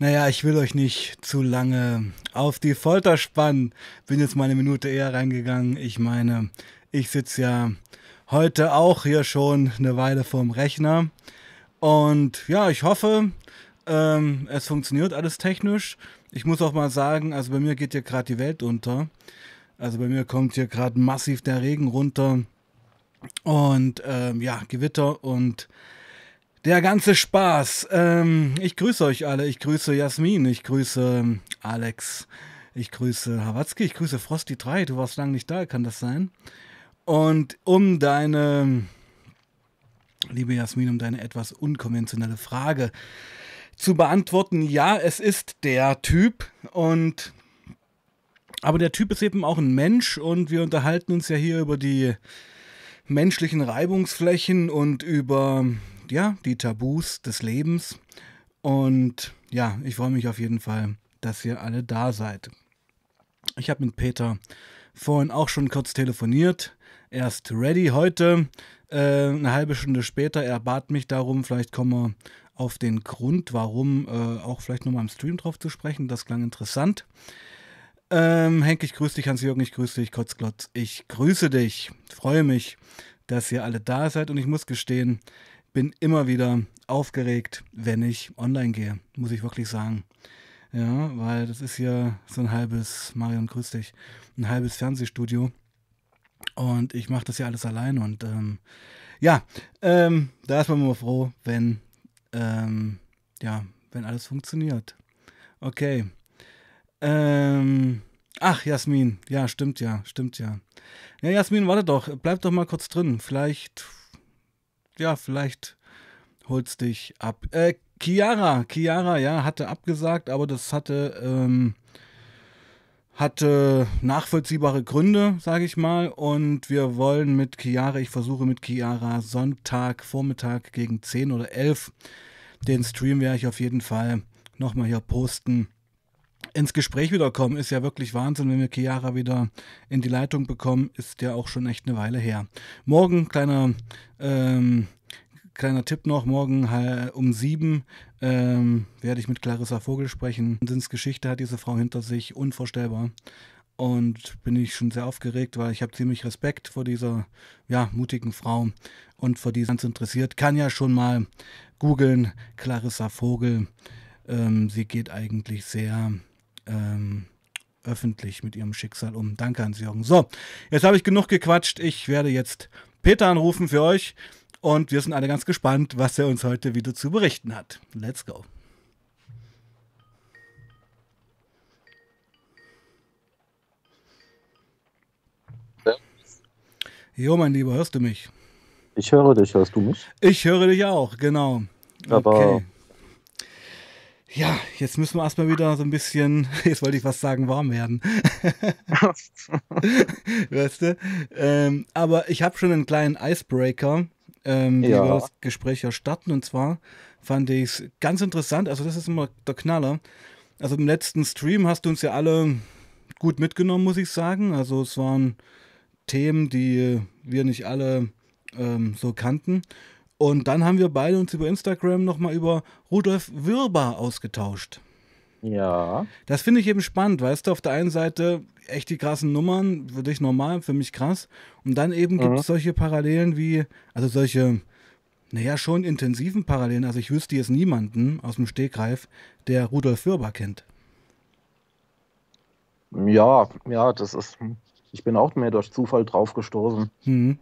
Naja, ich will euch nicht zu lange auf die Folter spannen. Bin jetzt mal eine Minute eher reingegangen. Ich meine, ich sitze ja heute auch hier schon eine Weile vorm Rechner. Und ja, ich hoffe, ähm, es funktioniert alles technisch. Ich muss auch mal sagen, also bei mir geht ja gerade die Welt unter. Also bei mir kommt hier gerade massiv der Regen runter. Und ähm, ja, Gewitter und der ganze Spaß. Ähm, ich grüße euch alle. Ich grüße Jasmin. Ich grüße ähm, Alex. Ich grüße Hawatzki. Ich grüße Frosty 3. Du warst lange nicht da, kann das sein? Und um deine, liebe Jasmin, um deine etwas unkonventionelle Frage zu beantworten, ja, es ist der Typ und aber der Typ ist eben auch ein Mensch und wir unterhalten uns ja hier über die menschlichen Reibungsflächen und über ja, die Tabus des Lebens. Und ja, ich freue mich auf jeden Fall, dass ihr alle da seid. Ich habe mit Peter vorhin auch schon kurz telefoniert. Er ist ready heute. Äh, eine halbe Stunde später, er bat mich darum, vielleicht kommen wir auf den Grund, warum äh, auch vielleicht nochmal im Stream drauf zu sprechen. Das klang interessant. Ähm, Henk, ich grüße dich, Hans-Jürgen, ich grüße dich, Kotzglotz, ich grüße dich. Freue mich, dass ihr alle da seid und ich muss gestehen, bin immer wieder aufgeregt, wenn ich online gehe, muss ich wirklich sagen. Ja, weil das ist ja so ein halbes, Marion, grüß dich, ein halbes Fernsehstudio. Und ich mache das ja alles allein. Und ähm, ja, ähm, da ist man immer froh, wenn, ähm, ja, wenn alles funktioniert. Okay. Ähm, ach, Jasmin, ja, stimmt ja, stimmt ja. Ja, Jasmin, warte doch, bleib doch mal kurz drin. Vielleicht ja, vielleicht holt's dich ab. Äh, Chiara, Chiara, ja, hatte abgesagt, aber das hatte, ähm, hatte nachvollziehbare Gründe, sage ich mal. Und wir wollen mit Chiara, ich versuche mit Chiara Sonntag, Vormittag gegen 10 oder 11, den Stream werde ich auf jeden Fall nochmal hier posten ins Gespräch wiederkommen, ist ja wirklich Wahnsinn, wenn wir Chiara wieder in die Leitung bekommen, ist ja auch schon echt eine Weile her. Morgen, kleiner, ähm, kleiner Tipp noch, morgen um sieben ähm, werde ich mit Clarissa Vogel sprechen. Sins Geschichte hat diese Frau hinter sich, unvorstellbar. Und bin ich schon sehr aufgeregt, weil ich habe ziemlich Respekt vor dieser ja, mutigen Frau und vor die ganz interessiert. Kann ja schon mal googeln, Clarissa Vogel. Ähm, sie geht eigentlich sehr ähm, öffentlich mit ihrem Schicksal um. Danke an Sie, Jürgen. So, jetzt habe ich genug gequatscht. Ich werde jetzt Peter anrufen für euch und wir sind alle ganz gespannt, was er uns heute wieder zu berichten hat. Let's go. Jo, mein Lieber, hörst du mich? Ich höre dich, hörst du mich? Ich höre dich auch, genau. Aber okay. Ja, jetzt müssen wir erstmal wieder so ein bisschen, jetzt wollte ich was sagen, warm werden. weißt du? Ähm, aber ich habe schon einen kleinen Icebreaker, ähm, wie ja. wir das Gespräch ja starten. Und zwar fand ich es ganz interessant, also das ist immer der Knaller. Also im letzten Stream hast du uns ja alle gut mitgenommen, muss ich sagen. Also es waren Themen, die wir nicht alle ähm, so kannten. Und dann haben wir beide uns über Instagram nochmal über Rudolf Wirber ausgetauscht. Ja. Das finde ich eben spannend, weißt du, auf der einen Seite echt die krassen Nummern, für dich normal, für mich krass. Und dann eben mhm. gibt es solche Parallelen wie, also solche, naja, schon intensiven Parallelen. Also ich wüsste jetzt niemanden aus dem Stegreif, der Rudolf Wirber kennt. Ja, ja, das ist, ich bin auch mehr durch Zufall drauf gestoßen. Mhm.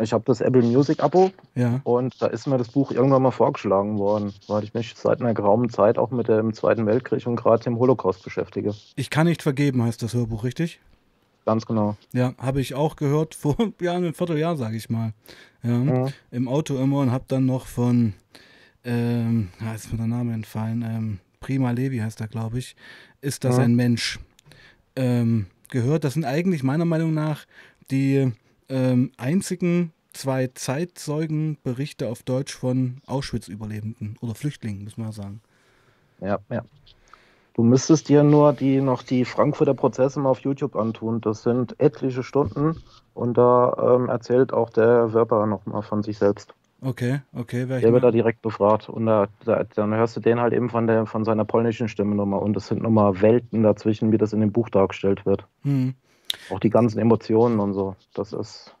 Ich habe das Apple Music Abo ja. und da ist mir das Buch irgendwann mal vorgeschlagen worden, weil ich mich seit einer geraumen Zeit auch mit dem Zweiten Weltkrieg und gerade dem Holocaust beschäftige. Ich kann nicht vergeben, heißt das Hörbuch, richtig? Ganz genau. Ja, habe ich auch gehört vor ja, einem Vierteljahr, sage ich mal. Ja, mhm. Im Auto immer und habe dann noch von, ähm, ja, ist mir der Name entfallen, ähm, Prima Levi heißt er, glaube ich, ist das mhm. ein Mensch ähm, gehört. Das sind eigentlich meiner Meinung nach die ähm, einzigen zwei Zeitzeugenberichte auf Deutsch von Auschwitz-Überlebenden oder Flüchtlingen, muss man sagen. Ja, ja. Du müsstest dir nur die noch die Frankfurter Prozesse mal auf YouTube antun. Das sind etliche Stunden und da ähm, erzählt auch der Werber nochmal von sich selbst. Okay, okay. Der wird da direkt befragt und da, da, dann hörst du den halt eben von, der, von seiner polnischen Stimme nochmal und es sind nochmal Welten dazwischen, wie das in dem Buch dargestellt wird. Hm. Auch die ganzen Emotionen und so. Das ist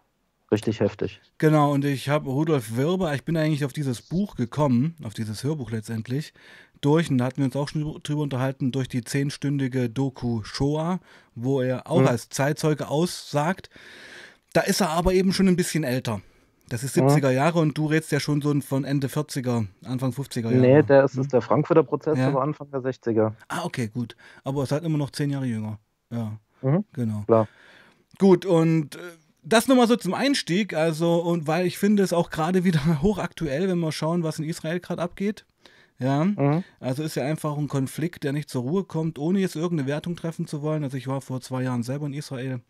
richtig heftig. Genau, und ich habe Rudolf Wirber, ich bin eigentlich auf dieses Buch gekommen, auf dieses Hörbuch letztendlich, durch, und da hatten wir uns auch schon drüber unterhalten, durch die zehnstündige Doku Shoah, wo er auch hm. als Zeitzeuge aussagt. Da ist er aber eben schon ein bisschen älter. Das ist 70er Jahre und du redest ja schon so von Ende 40er, Anfang 50er Jahre. Nee, der ist, hm? ist der Frankfurter Prozess, ja. aber Anfang der 60er. Ah, okay, gut. Aber es ist halt immer noch zehn Jahre jünger. Ja, mhm. genau. Klar. Gut, und äh, das nochmal so zum Einstieg, also, und weil ich finde es auch gerade wieder hochaktuell, wenn wir schauen, was in Israel gerade abgeht. Ja, mhm. also ist ja einfach ein Konflikt, der nicht zur Ruhe kommt, ohne jetzt irgendeine Wertung treffen zu wollen. Also ich war vor zwei Jahren selber in Israel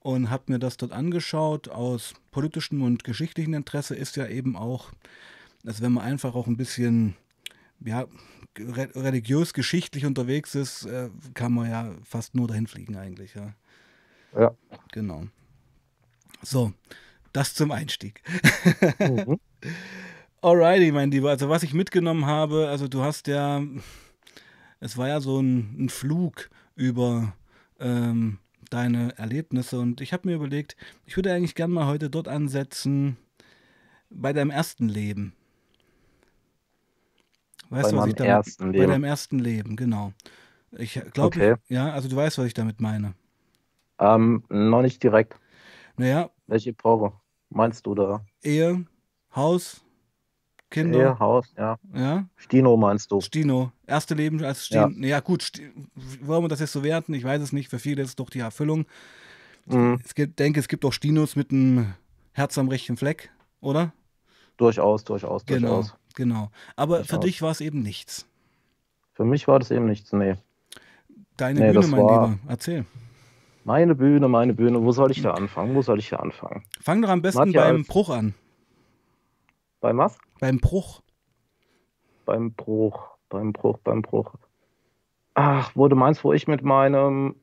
und habe mir das dort angeschaut. Aus politischem und geschichtlichem Interesse ist ja eben auch, dass wenn man einfach auch ein bisschen ja, religiös-geschichtlich unterwegs ist, äh, kann man ja fast nur dahin fliegen eigentlich. Ja. ja. Genau. So, das zum Einstieg. mhm. Alrighty, mein Lieber. Also was ich mitgenommen habe, also du hast ja, es war ja so ein, ein Flug über ähm, deine Erlebnisse. Und ich habe mir überlegt, ich würde eigentlich gerne mal heute dort ansetzen, bei deinem ersten Leben. Weißt bei du, was ich damit, ersten Leben. Bei deinem ersten Leben, genau. Ich glaube, okay. ja, also du weißt, was ich damit meine. Ähm, noch nicht direkt. Naja. Welche Epoche meinst du da? Ehe, Haus, Kinder. Ehe, Haus, ja. Ja. Stino meinst du? Stino. Erste Leben als Stino. Ja, ja gut, Sti wollen wir das jetzt so werten? Ich weiß es nicht. Für viele ist es doch die Erfüllung. Mhm. Ich denke, es gibt auch Stinos mit einem Herz am rechten Fleck, oder? Durchaus, durchaus, genau, durchaus. Genau. Aber durchaus. für dich war es eben nichts. Für mich war das eben nichts, nee. Deine nee, Bühne, mein Lieber. Erzähl. Meine Bühne, meine Bühne. Wo soll ich da anfangen? Wo soll ich da anfangen? Fang doch am besten beim Bruch an. Beim was? Beim Bruch. Beim Bruch, beim Bruch, beim Bruch. Ach, wo du meinst, wo ich mit meinem,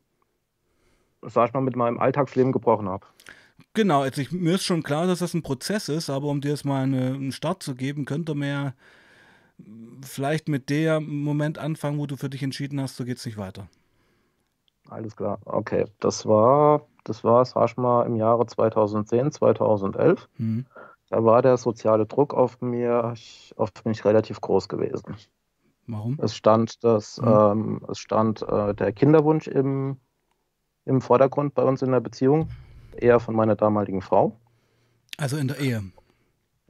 sag ich mal, mit meinem Alltagsleben gebrochen habe. Genau, also ich, mir ist schon klar, dass das ein Prozess ist, aber um dir jetzt mal eine, einen Start zu geben, könnte man ja vielleicht mit dem Moment anfangen, wo du für dich entschieden hast, so geht es nicht weiter. Alles klar, okay. Das war, das war, mal, im Jahre 2010, 2011. Mhm da war der soziale Druck auf mir, auf mich relativ groß gewesen. Warum? Es stand, das, mhm. ähm, es stand äh, der Kinderwunsch im, im Vordergrund bei uns in der Beziehung, eher von meiner damaligen Frau. Also in der Ehe?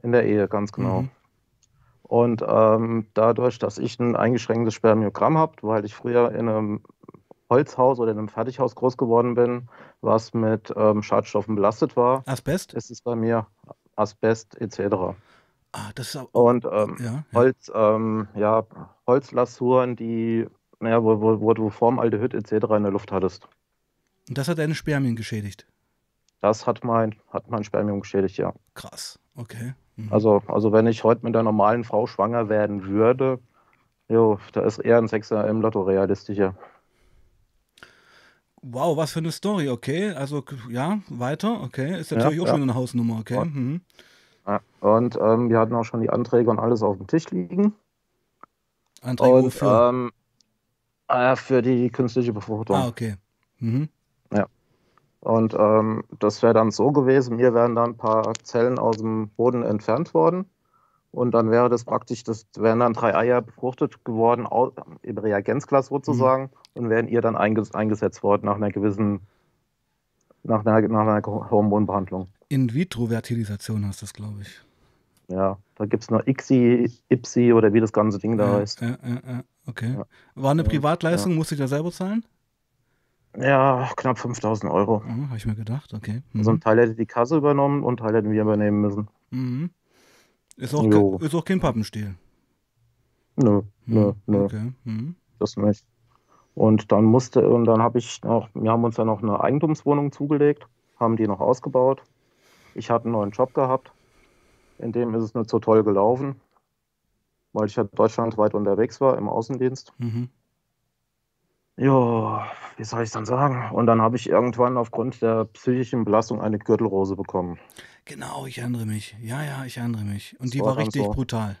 In der Ehe, ganz genau. Mhm. Und ähm, dadurch, dass ich ein eingeschränktes Spermiogramm habe, weil ich früher in einem Holzhaus oder in einem Fertighaus groß geworden bin, was mit ähm, Schadstoffen belastet war, Asbest? ist es bei mir Asbest etc. Ah, das ist auch, und ähm, ja, Holz, ähm, ja, Holzlasuren, die, naja, wo, wo, wo du Formaldehyd etc. in der Luft hattest. Und das hat deine Spermien geschädigt? Das hat mein, hat mein Spermium geschädigt, ja. Krass, okay. Mhm. Also, also wenn ich heute mit einer normalen Frau schwanger werden würde, jo, da ist eher ein Sechser im Lotto realistischer. Wow, was für eine Story, okay. Also ja, weiter, okay. Ist natürlich ja, auch ja. schon eine Hausnummer, okay. Und, mhm. ja. und ähm, wir hatten auch schon die Anträge und alles auf dem Tisch liegen. Anträge und, wofür? Ähm, äh, für die künstliche Befruchtung. Ah, okay. Mhm. Und ähm, das wäre dann so gewesen, mir wären dann ein paar Zellen aus dem Boden entfernt worden. Und dann wäre das praktisch, das wären dann drei Eier befruchtet geworden, im Reagenzglas sozusagen, mhm. und wären ihr dann einges eingesetzt worden nach einer gewissen, nach einer, nach einer Hormonbehandlung. In-vitro-Fertilisation heißt das, glaube ich. Ja, da gibt es noch ICSI, IPSI oder wie das ganze Ding da ja, heißt. Ja, ja, ja, okay. War eine Privatleistung, musste ich da selber zahlen? Ja, knapp 5000 Euro. Oh, Habe ich mir gedacht, okay. Mhm. Also ein Teil hätte die Kasse übernommen und ein Teil hätten wir übernehmen müssen. Mhm. Ist auch, ist auch kein Pappenstiel. Nö, nö, hm, nö. Okay. Hm. Das nicht. Und dann musste, und dann habe ich noch, wir haben uns ja noch eine Eigentumswohnung zugelegt, haben die noch ausgebaut. Ich hatte einen neuen Job gehabt. In dem ist es nicht so toll gelaufen, weil ich ja deutschlandweit unterwegs war im Außendienst. Mhm. Ja, wie soll ich es dann sagen? Und dann habe ich irgendwann aufgrund der psychischen Belastung eine Gürtelrose bekommen. Genau, ich erinnere mich. Ja, ja, ich erinnere mich. Und Das die war richtig so. brutal.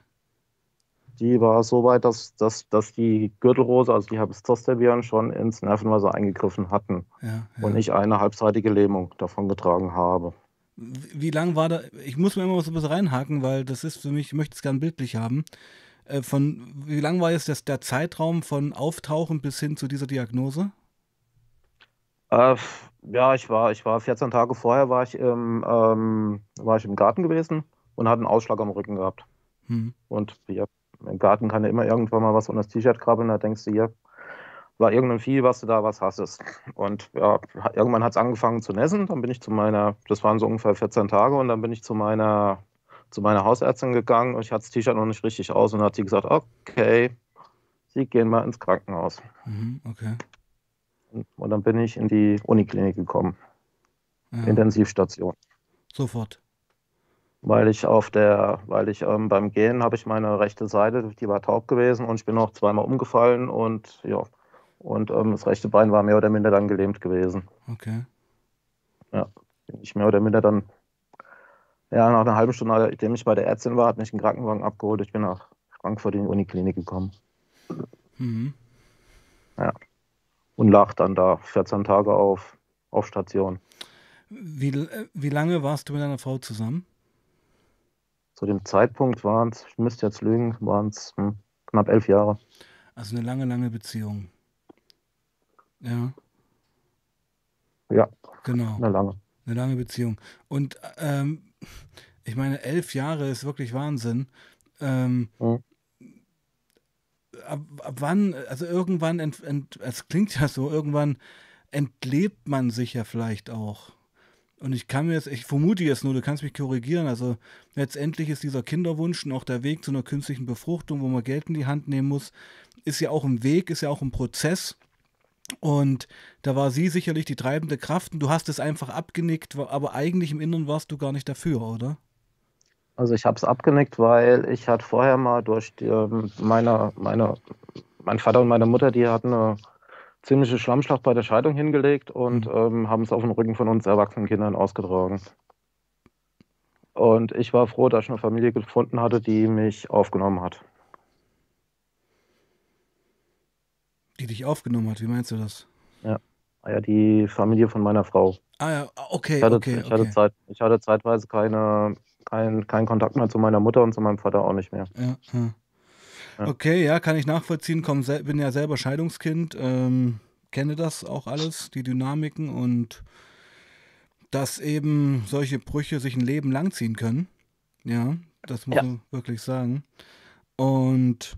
Die war so weit, dass, dass, dass die Gürtelrose, also die Herpes-Zoster-Viren, schon ins Nervenwasser eingegriffen hatten Ja, ja. und ich eine halbseitige Lähmung davon getragen habe. Wie lang war da? Ich muss mir immer so ein bisschen reinhaken, weil das ist für mich, ich möchte es gern bildlich haben. Äh, Von wie lang war jetzt das, der Zeitraum von Auftauchen bis hin zu dieser Diagnose? Äh, ja, ich war, ich war 14 Tage vorher war ich im, ähm, war ich im Garten gewesen und hatte einen Ausschlag am Rücken gehabt. Hm. Und ja, im Garten kann ja immer irgendwann mal was unter das T-Shirt krabbeln, da denkst du, hier war irgendein Vieh, was du da was hast. Und ja, irgendwann hat es angefangen zu nässen. Dann bin ich zu meiner, das waren so ungefähr 14 Tage, und dann bin ich zu meiner, zu meiner Hausärztin gegangen und ich hatte das T-Shirt noch nicht richtig aus und dann hat sie gesagt, okay, Sie gehen mal ins Krankenhaus. Mhm, okay. Und, und dann bin ich in die Uniklinik gekommen, Ja. Intensivstation. Sofort. Weil ich auf der, weil ich ähm, beim Gehen habe ich meine rechte Seite, die war taub gewesen und ich bin auch zweimal umgefallen und ja, und ähm, das rechte Bein war mehr oder minder dann gelähmt gewesen. Okay. Bin ich mehr oder minder dann, ja, nach einer halben Stunde, nachdem ich bei der Ärztin war, hat mich ein Krankenwagen abgeholt. Ich bin nach Frankfurt in die Uniklinik gekommen Mhm. und lag dann da 14 Tage auf, auf Station. Wie, wie lange warst du mit deiner Frau zusammen? Zu dem Zeitpunkt waren es, ich müsste jetzt lügen, waren es hm, knapp elf Jahre. Also eine lange, lange Beziehung. Ja, Ja, genau. eine lange. Eine lange Beziehung. Und ähm, ich meine, elf Jahre ist wirklich Wahnsinn. Ähm, Mhm. ab, ab wann, also irgendwann, ent, ent, es klingt ja so, irgendwann entlebt man sich ja vielleicht auch. Und ich kann mir jetzt, ich vermute jetzt nur, du kannst mich korrigieren, also letztendlich ist dieser Kinderwunsch und auch der Weg zu einer künstlichen Befruchtung, wo man Geld in die Hand nehmen muss, ist ja auch ein Weg, ist ja auch ein Prozess. Und da war sie sicherlich die treibende Kraft und du hast es einfach abgenickt, aber eigentlich im Inneren warst du gar nicht dafür, oder? Also ich habe es abgenickt, weil ich hatte vorher mal durch die, ähm, meine, meine, mein Vater und meine Mutter, die hatten eine ziemliche Schlammschlacht bei der Scheidung hingelegt und ähm, haben es auf den Rücken von uns erwachsenen Kindern ausgetragen. Und ich war froh, dass ich eine Familie gefunden hatte, die mich aufgenommen hat. Die dich aufgenommen hat, wie meinst du das? Ah Ja, die Familie von meiner Frau. Ah ja, okay, Ich hatte, okay, ich hatte, okay. Zeit, ich hatte zeitweise keine, kein, keinen Kontakt mehr zu meiner Mutter und zu meinem Vater auch nicht mehr. Ja, ja. Ja. Okay, ja, kann ich nachvollziehen. Komm, bin ja selber Scheidungskind, ähm, kenne das auch alles, die Dynamiken und dass eben solche Brüche sich ein Leben lang ziehen können. Ja, das muss Ja. man wirklich sagen. Und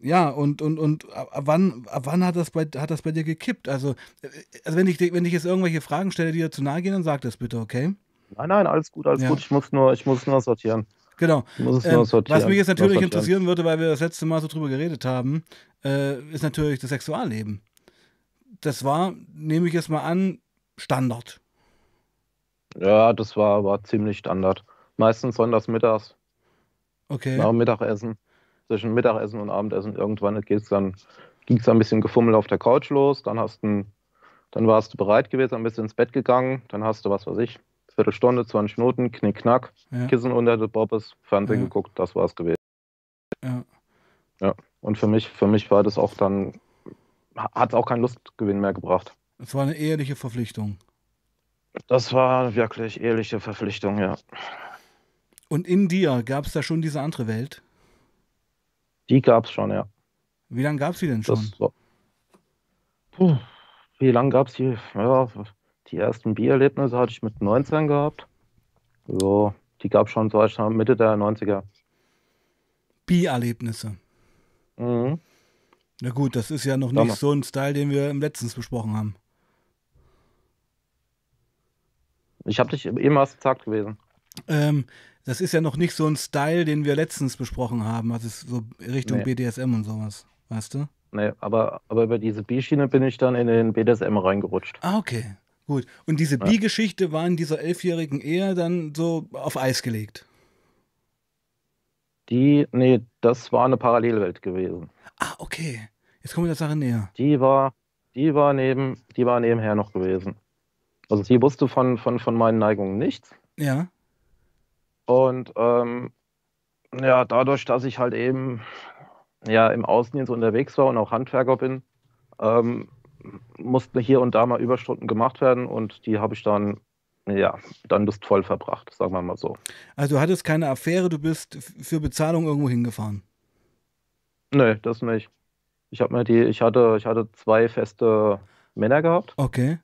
ja, und, und, und ab ab wann, ab wann hat das bei, hat das bei dir gekippt? Also, äh, also wenn ich, wenn ich jetzt irgendwelche Fragen stelle, die dir zu nahe gehen, dann sag das bitte, okay? Nein, nein, alles gut, alles Ja. gut. Ich muss nur, ich muss nur sortieren. Genau. Ich muss es Ähm, nur sortieren. was mich jetzt natürlich interessieren würde, weil wir das letzte Mal so drüber geredet haben, äh, ist natürlich das Sexualleben. Das war, nehme ich jetzt mal an, Standard. Ja, das war, war ziemlich Standard. Meistens sonntags mittags, Okay. nach dem Mittagessen, zwischen Mittagessen und Abendessen. Irgendwann geht's dann, ging es dann ein bisschen gefummelt auf der Couch los. Dann hast du, dann warst du bereit gewesen, ein bisschen ins Bett gegangen. Dann hast du, was weiß ich, Viertelstunde, 20 Minuten, knick, knack, Ja, Kissen unter der Bobbes, Fernsehen Ja. geguckt, das war's gewesen. ja. Und für mich, für mich war das auch dann, hat es auch keinen Lustgewinn mehr gebracht. Es war eine eheliche Verpflichtung. Das war wirklich ehrliche Verpflichtung, ja. Und in dir gab es da schon diese andere Welt. Die gab's schon, ja. Wie lange gab es die denn schon? War, puh, wie lange gab's die? Ja, die ersten Biererlebnisse hatte ich mit 19 gehabt. Ja, die gab's schon so Mitte der 90er. Bi-Erlebnisse. Mhm. Na gut, das ist ja noch nicht so ein Style, den wir im letztens besprochen haben. Ich habe dich eben erst gesagt gewesen. Ähm, das ist ja noch nicht so ein Style, den wir letztens besprochen haben. Also so Richtung Nee. BDSM und sowas. Weißt du? Nee, aber, aber über diese B-Schiene bin ich dann in den BDSM reingerutscht. Ah, okay. Gut. Und diese Ja. Bi-Geschichte war in dieser elfjährigen Ehe dann so auf Eis gelegt. Die, nee, das war eine Parallelwelt gewesen. Ah, okay. Jetzt kommen wir der Sache näher. Die war, die war neben, die war nebenher noch gewesen. Also sie wusste von, von, von meinen Neigungen nichts. Ja. Und ähm, ja, dadurch, dass ich halt eben ja im Außendienst unterwegs war und auch Handwerker bin, ähm, mussten hier und da mal Überstunden gemacht werden und die habe ich dann ja, dann lustvoll verbracht, sagen wir mal so. Also du hattest keine Affäre, du bist für Bezahlung irgendwo hingefahren? Nee, das nicht. Ich habe mir die, ich hatte, ich hatte zwei feste Männer gehabt. Okay.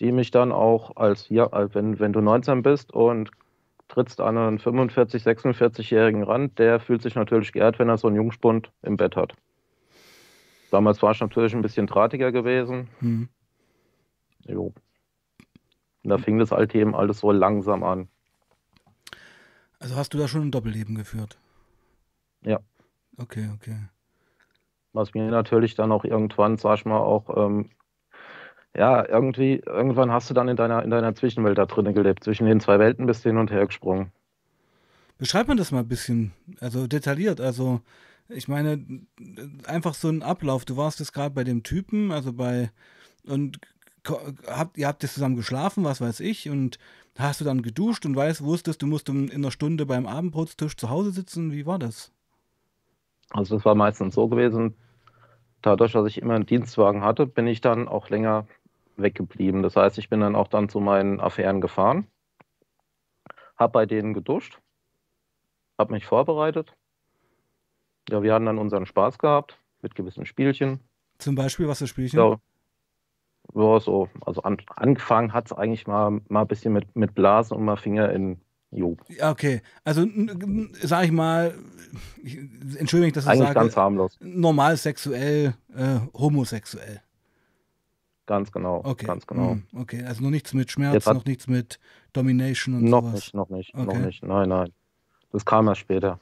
Die mich dann auch als, ja, wenn, wenn du 19 bist und trittst an einen 45, 46-jährigen Rand, der fühlt sich natürlich geehrt, wenn er so einen Jungspund im Bett hat. Damals war ich natürlich ein bisschen drahtiger gewesen. Hm. Jo. Und da fing das halt eben alles so langsam an. Also hast du da schon ein Doppelleben geführt? Ja. Okay, okay. Was mir natürlich dann auch irgendwann, sag ich mal, auch, ähm, ja, irgendwie, irgendwann hast du dann in deiner, in deiner Zwischenwelt da drinnen gelebt. Zwischen den zwei Welten bist du hin und her gesprungen. Beschreib mir das mal ein bisschen, also detailliert. Also, ich meine, einfach so ein Ablauf. Du warst jetzt gerade bei dem Typen, also bei, und habt, ihr habt jetzt zusammen geschlafen, was weiß ich, und hast du dann geduscht und weißt, wusstest, du musst in einer Stunde beim Abendbrotstisch zu Hause sitzen? Wie war das? Also das war meistens so gewesen, dadurch, dass ich immer einen Dienstwagen hatte, bin ich dann auch länger weggeblieben. Das heißt, ich bin dann auch dann zu meinen Affären gefahren, habe bei denen geduscht, habe mich vorbereitet. Ja, wir hatten dann unseren Spaß gehabt mit gewissen Spielchen. Zum Beispiel, was für Spielchen? Ja, ja, so, also an, angefangen hat es eigentlich mal, mal ein bisschen mit, mit Blasen und mal Finger in Jo. Ja, okay. Also, sag ich mal, ich, entschuldige mich, dass ich Eigentlich sage. ganz harmlos. Normal sexuell, äh, homosexuell. Ganz genau. Okay. Ganz genau. Mm, okay, also noch nichts mit Schmerz, noch nichts mit Domination und noch sowas. Nicht, noch nicht, okay. noch nicht. Nein, nein. Das kam erst später.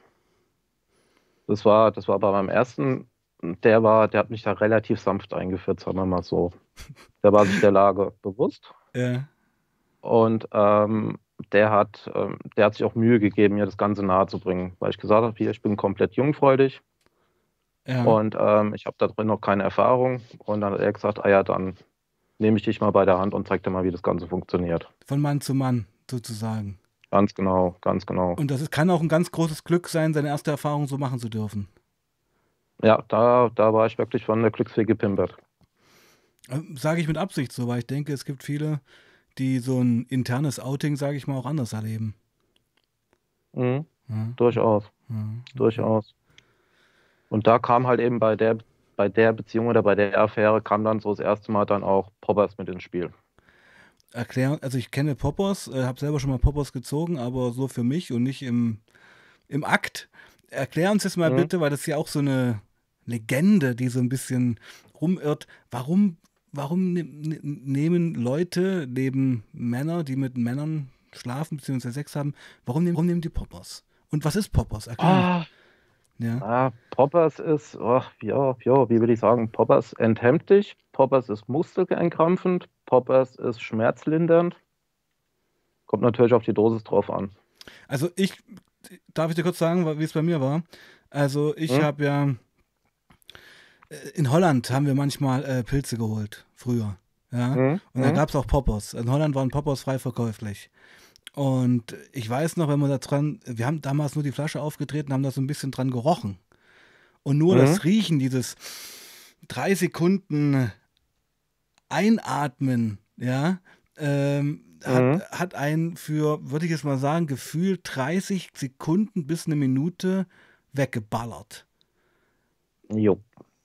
Das war, das war bei meinem ersten der war, der hat mich da relativ sanft eingeführt, sagen wir mal so. Der war sich der Lage bewusst. Ja. Und ähm, der hat, ähm, der hat sich auch Mühe gegeben, mir das Ganze nahe zu bringen, weil ich gesagt habe, hier, ich bin komplett jungfreudig. Ja. Und ähm, ich habe da drin noch keine Erfahrung. Und dann hat er gesagt, ah ja, dann nehme ich dich mal bei der Hand und zeig dir mal, wie das Ganze funktioniert. Von Mann zu Mann sozusagen. Ganz genau, ganz genau. Und das ist, kann auch ein ganz großes Glück sein, seine erste Erfahrung so machen zu dürfen. Ja, da, da war ich wirklich von der Glücksfee gepimpert. Ähm, sage ich mit Absicht so, weil ich denke, es gibt viele, die so ein internes Outing, sage ich mal, auch anders erleben. Mhm. Ja. Durchaus. Ja. Durchaus. Und da kam halt eben bei der, bei der Beziehung oder bei der Affäre kam dann so das erste Mal dann auch Poppers mit ins Spiel. Erklären, also ich kenne Poppers, äh, habe selber schon mal Poppers gezogen, aber so für mich und nicht im, im Akt. Erklär uns das mal mhm. bitte, weil das ist ja auch so eine Legende, die so ein bisschen rumirrt. Warum, warum ne, ne, nehmen Leute, neben Männer, die mit Männern schlafen bzw. Sex haben, warum nehmen, warum nehmen die Poppers? Und was ist Poppers? Ah, ja. ah, Poppers ist, oh, ja, ja, wie würde ich sagen, Poppers enthemmt dich, Poppers ist muskelentkrampfend, Poppers ist schmerzlindernd. Kommt natürlich auf die Dosis drauf an. Also ich, darf ich dir kurz sagen, wie es bei mir war? Also ich hm? habe ja äh, in Holland haben wir manchmal äh, Pilze geholt, früher. Ja? Mhm. Und da mhm. gab es auch Poppers. In Holland waren Poppers frei verkäuflich. Und ich weiß noch, wenn wir da dran, wir haben damals nur die Flasche aufgetreten, haben da so ein bisschen dran gerochen. Und nur mhm. das Riechen, dieses drei Sekunden Einatmen, ja, ähm, hat, mhm. hat einen für, würde ich jetzt mal sagen, gefühlt 30 Sekunden bis eine Minute weggeballert. Jo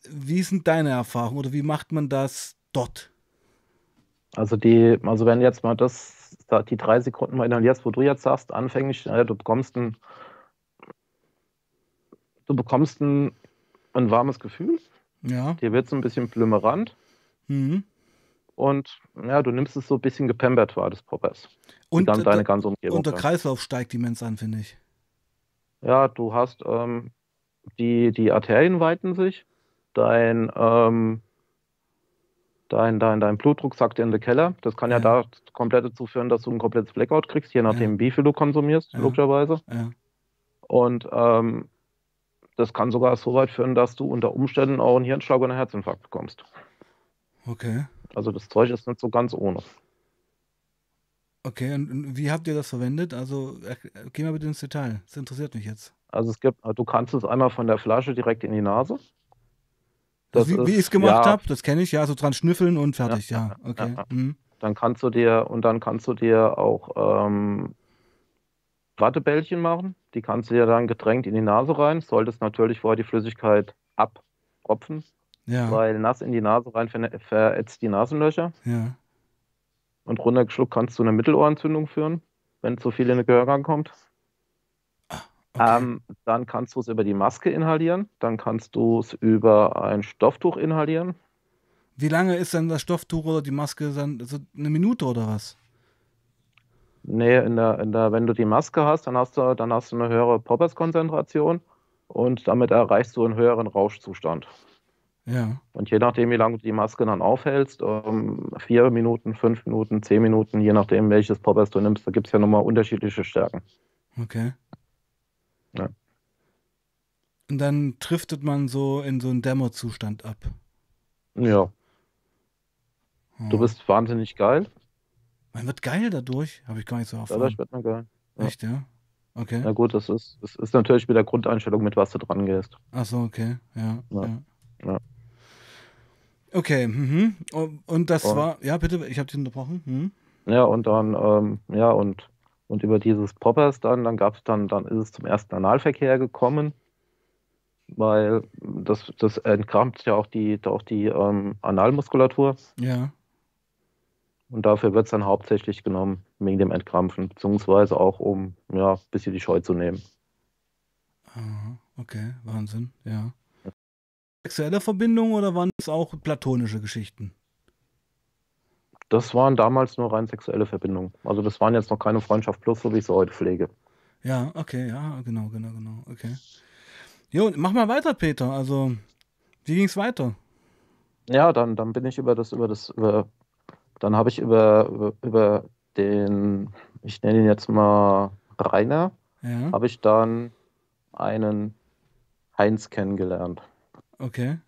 wie sind deine Erfahrungen oder wie macht man das dort? Also die, also wenn jetzt mal das, die drei Sekunden mal jetzt, wo du jetzt sagst, anfänglich, du bekommst ein, du bekommst ein, ein warmes Gefühl. Ja. Dir wird es ein bisschen blümerant. Mhm. Und ja, du nimmst es so ein bisschen gepembert war, das Poppers. Und dann deine ganze Umgebung. Und der Kreislauf steigt immens an, finde ich. Ja, du hast ähm, die, die Arterien weiten sich dein, ähm, dein, dein, dein Blutdruck sackt in den Keller. Das kann ja, ja da komplett dazu führen, dass du ein komplettes Blackout kriegst, je nachdem, ja. wie viel du konsumierst, ja. logischerweise. Und ähm, das kann sogar so weit führen, dass du unter Umständen auch einen Hirnschlag oder einen Herzinfarkt bekommst. Okay. Also das Zeug ist nicht so ganz ohne. Okay, und wie habt ihr das verwendet? Also geh mal bitte ins Detail. Das interessiert mich jetzt. Also es gibt, du kannst es einmal von der Flasche direkt in die Nase. Das wie, wie ich es gemacht ja, habe, das kenne ich, ja, so dran schnüffeln und fertig, ja. ja okay. Mhm. Dann kannst du dir, und dann kannst du dir auch ähm, Wattebällchen machen. Die kannst du dir dann getränkt in die Nase rein. Solltest natürlich vorher die Flüssigkeit abtropfen. Ja. Weil nass in die Nase rein ver verätzt die Nasenlöcher. Ja. Und runtergeschluckt kannst du eine Mittelohrentzündung führen, wenn zu viel in den Gehörgang kommt. Okay. Ähm, dann kannst du es über die Maske inhalieren. Dann kannst du es über ein Stofftuch inhalieren. Wie lange ist denn das Stofftuch oder die Maske dann? Also eine Minute oder was? Nee, in der, in der, wenn du die Maske hast, dann hast du, dann hast du eine höhere Poppers-Konzentration und damit erreichst du einen höheren Rauschzustand. Ja. Und je nachdem, wie lange du die Maske dann aufhältst, um, vier Minuten, fünf Minuten, zehn Minuten, je nachdem, welches Poppers du nimmst, da gibt es ja nochmal unterschiedliche Stärken. Okay. Ja. Und dann driftet man so in so einen Dämmerzustand ab. Ja. Oh. Du bist wahnsinnig geil. Man wird geil dadurch, habe ich gar nicht so erfahren. Dadurch wird man geil. Ja. Echt, ja? Okay. Na gut, das ist, das ist natürlich mit der Grundeinstellung, mit was du dran gehst. Ach so, okay, ja. ja. ja. ja. Okay, mhm. und das und, war, ja bitte, ich habe dich unterbrochen. Mhm. Ja, und dann, ähm, ja, und, und über dieses Poppers dann, dann gab es dann, dann ist es zum ersten Analverkehr gekommen, weil das, das entkrampft ja auch die, auch die ähm, Analmuskulatur. Ja. Und dafür wird es dann hauptsächlich genommen, wegen dem Entkrampfen, beziehungsweise auch, um ja, ein bisschen die Scheu zu nehmen. Aha, okay, Wahnsinn, ja. Sexuelle Verbindung oder waren es auch platonische Geschichten? Das waren damals nur rein sexuelle Verbindungen. Also das waren jetzt noch keine Freundschaft plus, so wie ich sie heute pflege. Ja, okay, ja, genau, genau, genau, okay. Jo, mach mal weiter, Peter. Also, wie ging es weiter? Ja, dann, dann bin ich über das, über das, über dann habe ich über, über, über, den, ich nenne ihn jetzt mal Rainer, ja. habe ich dann einen Heinz kennengelernt. Okay.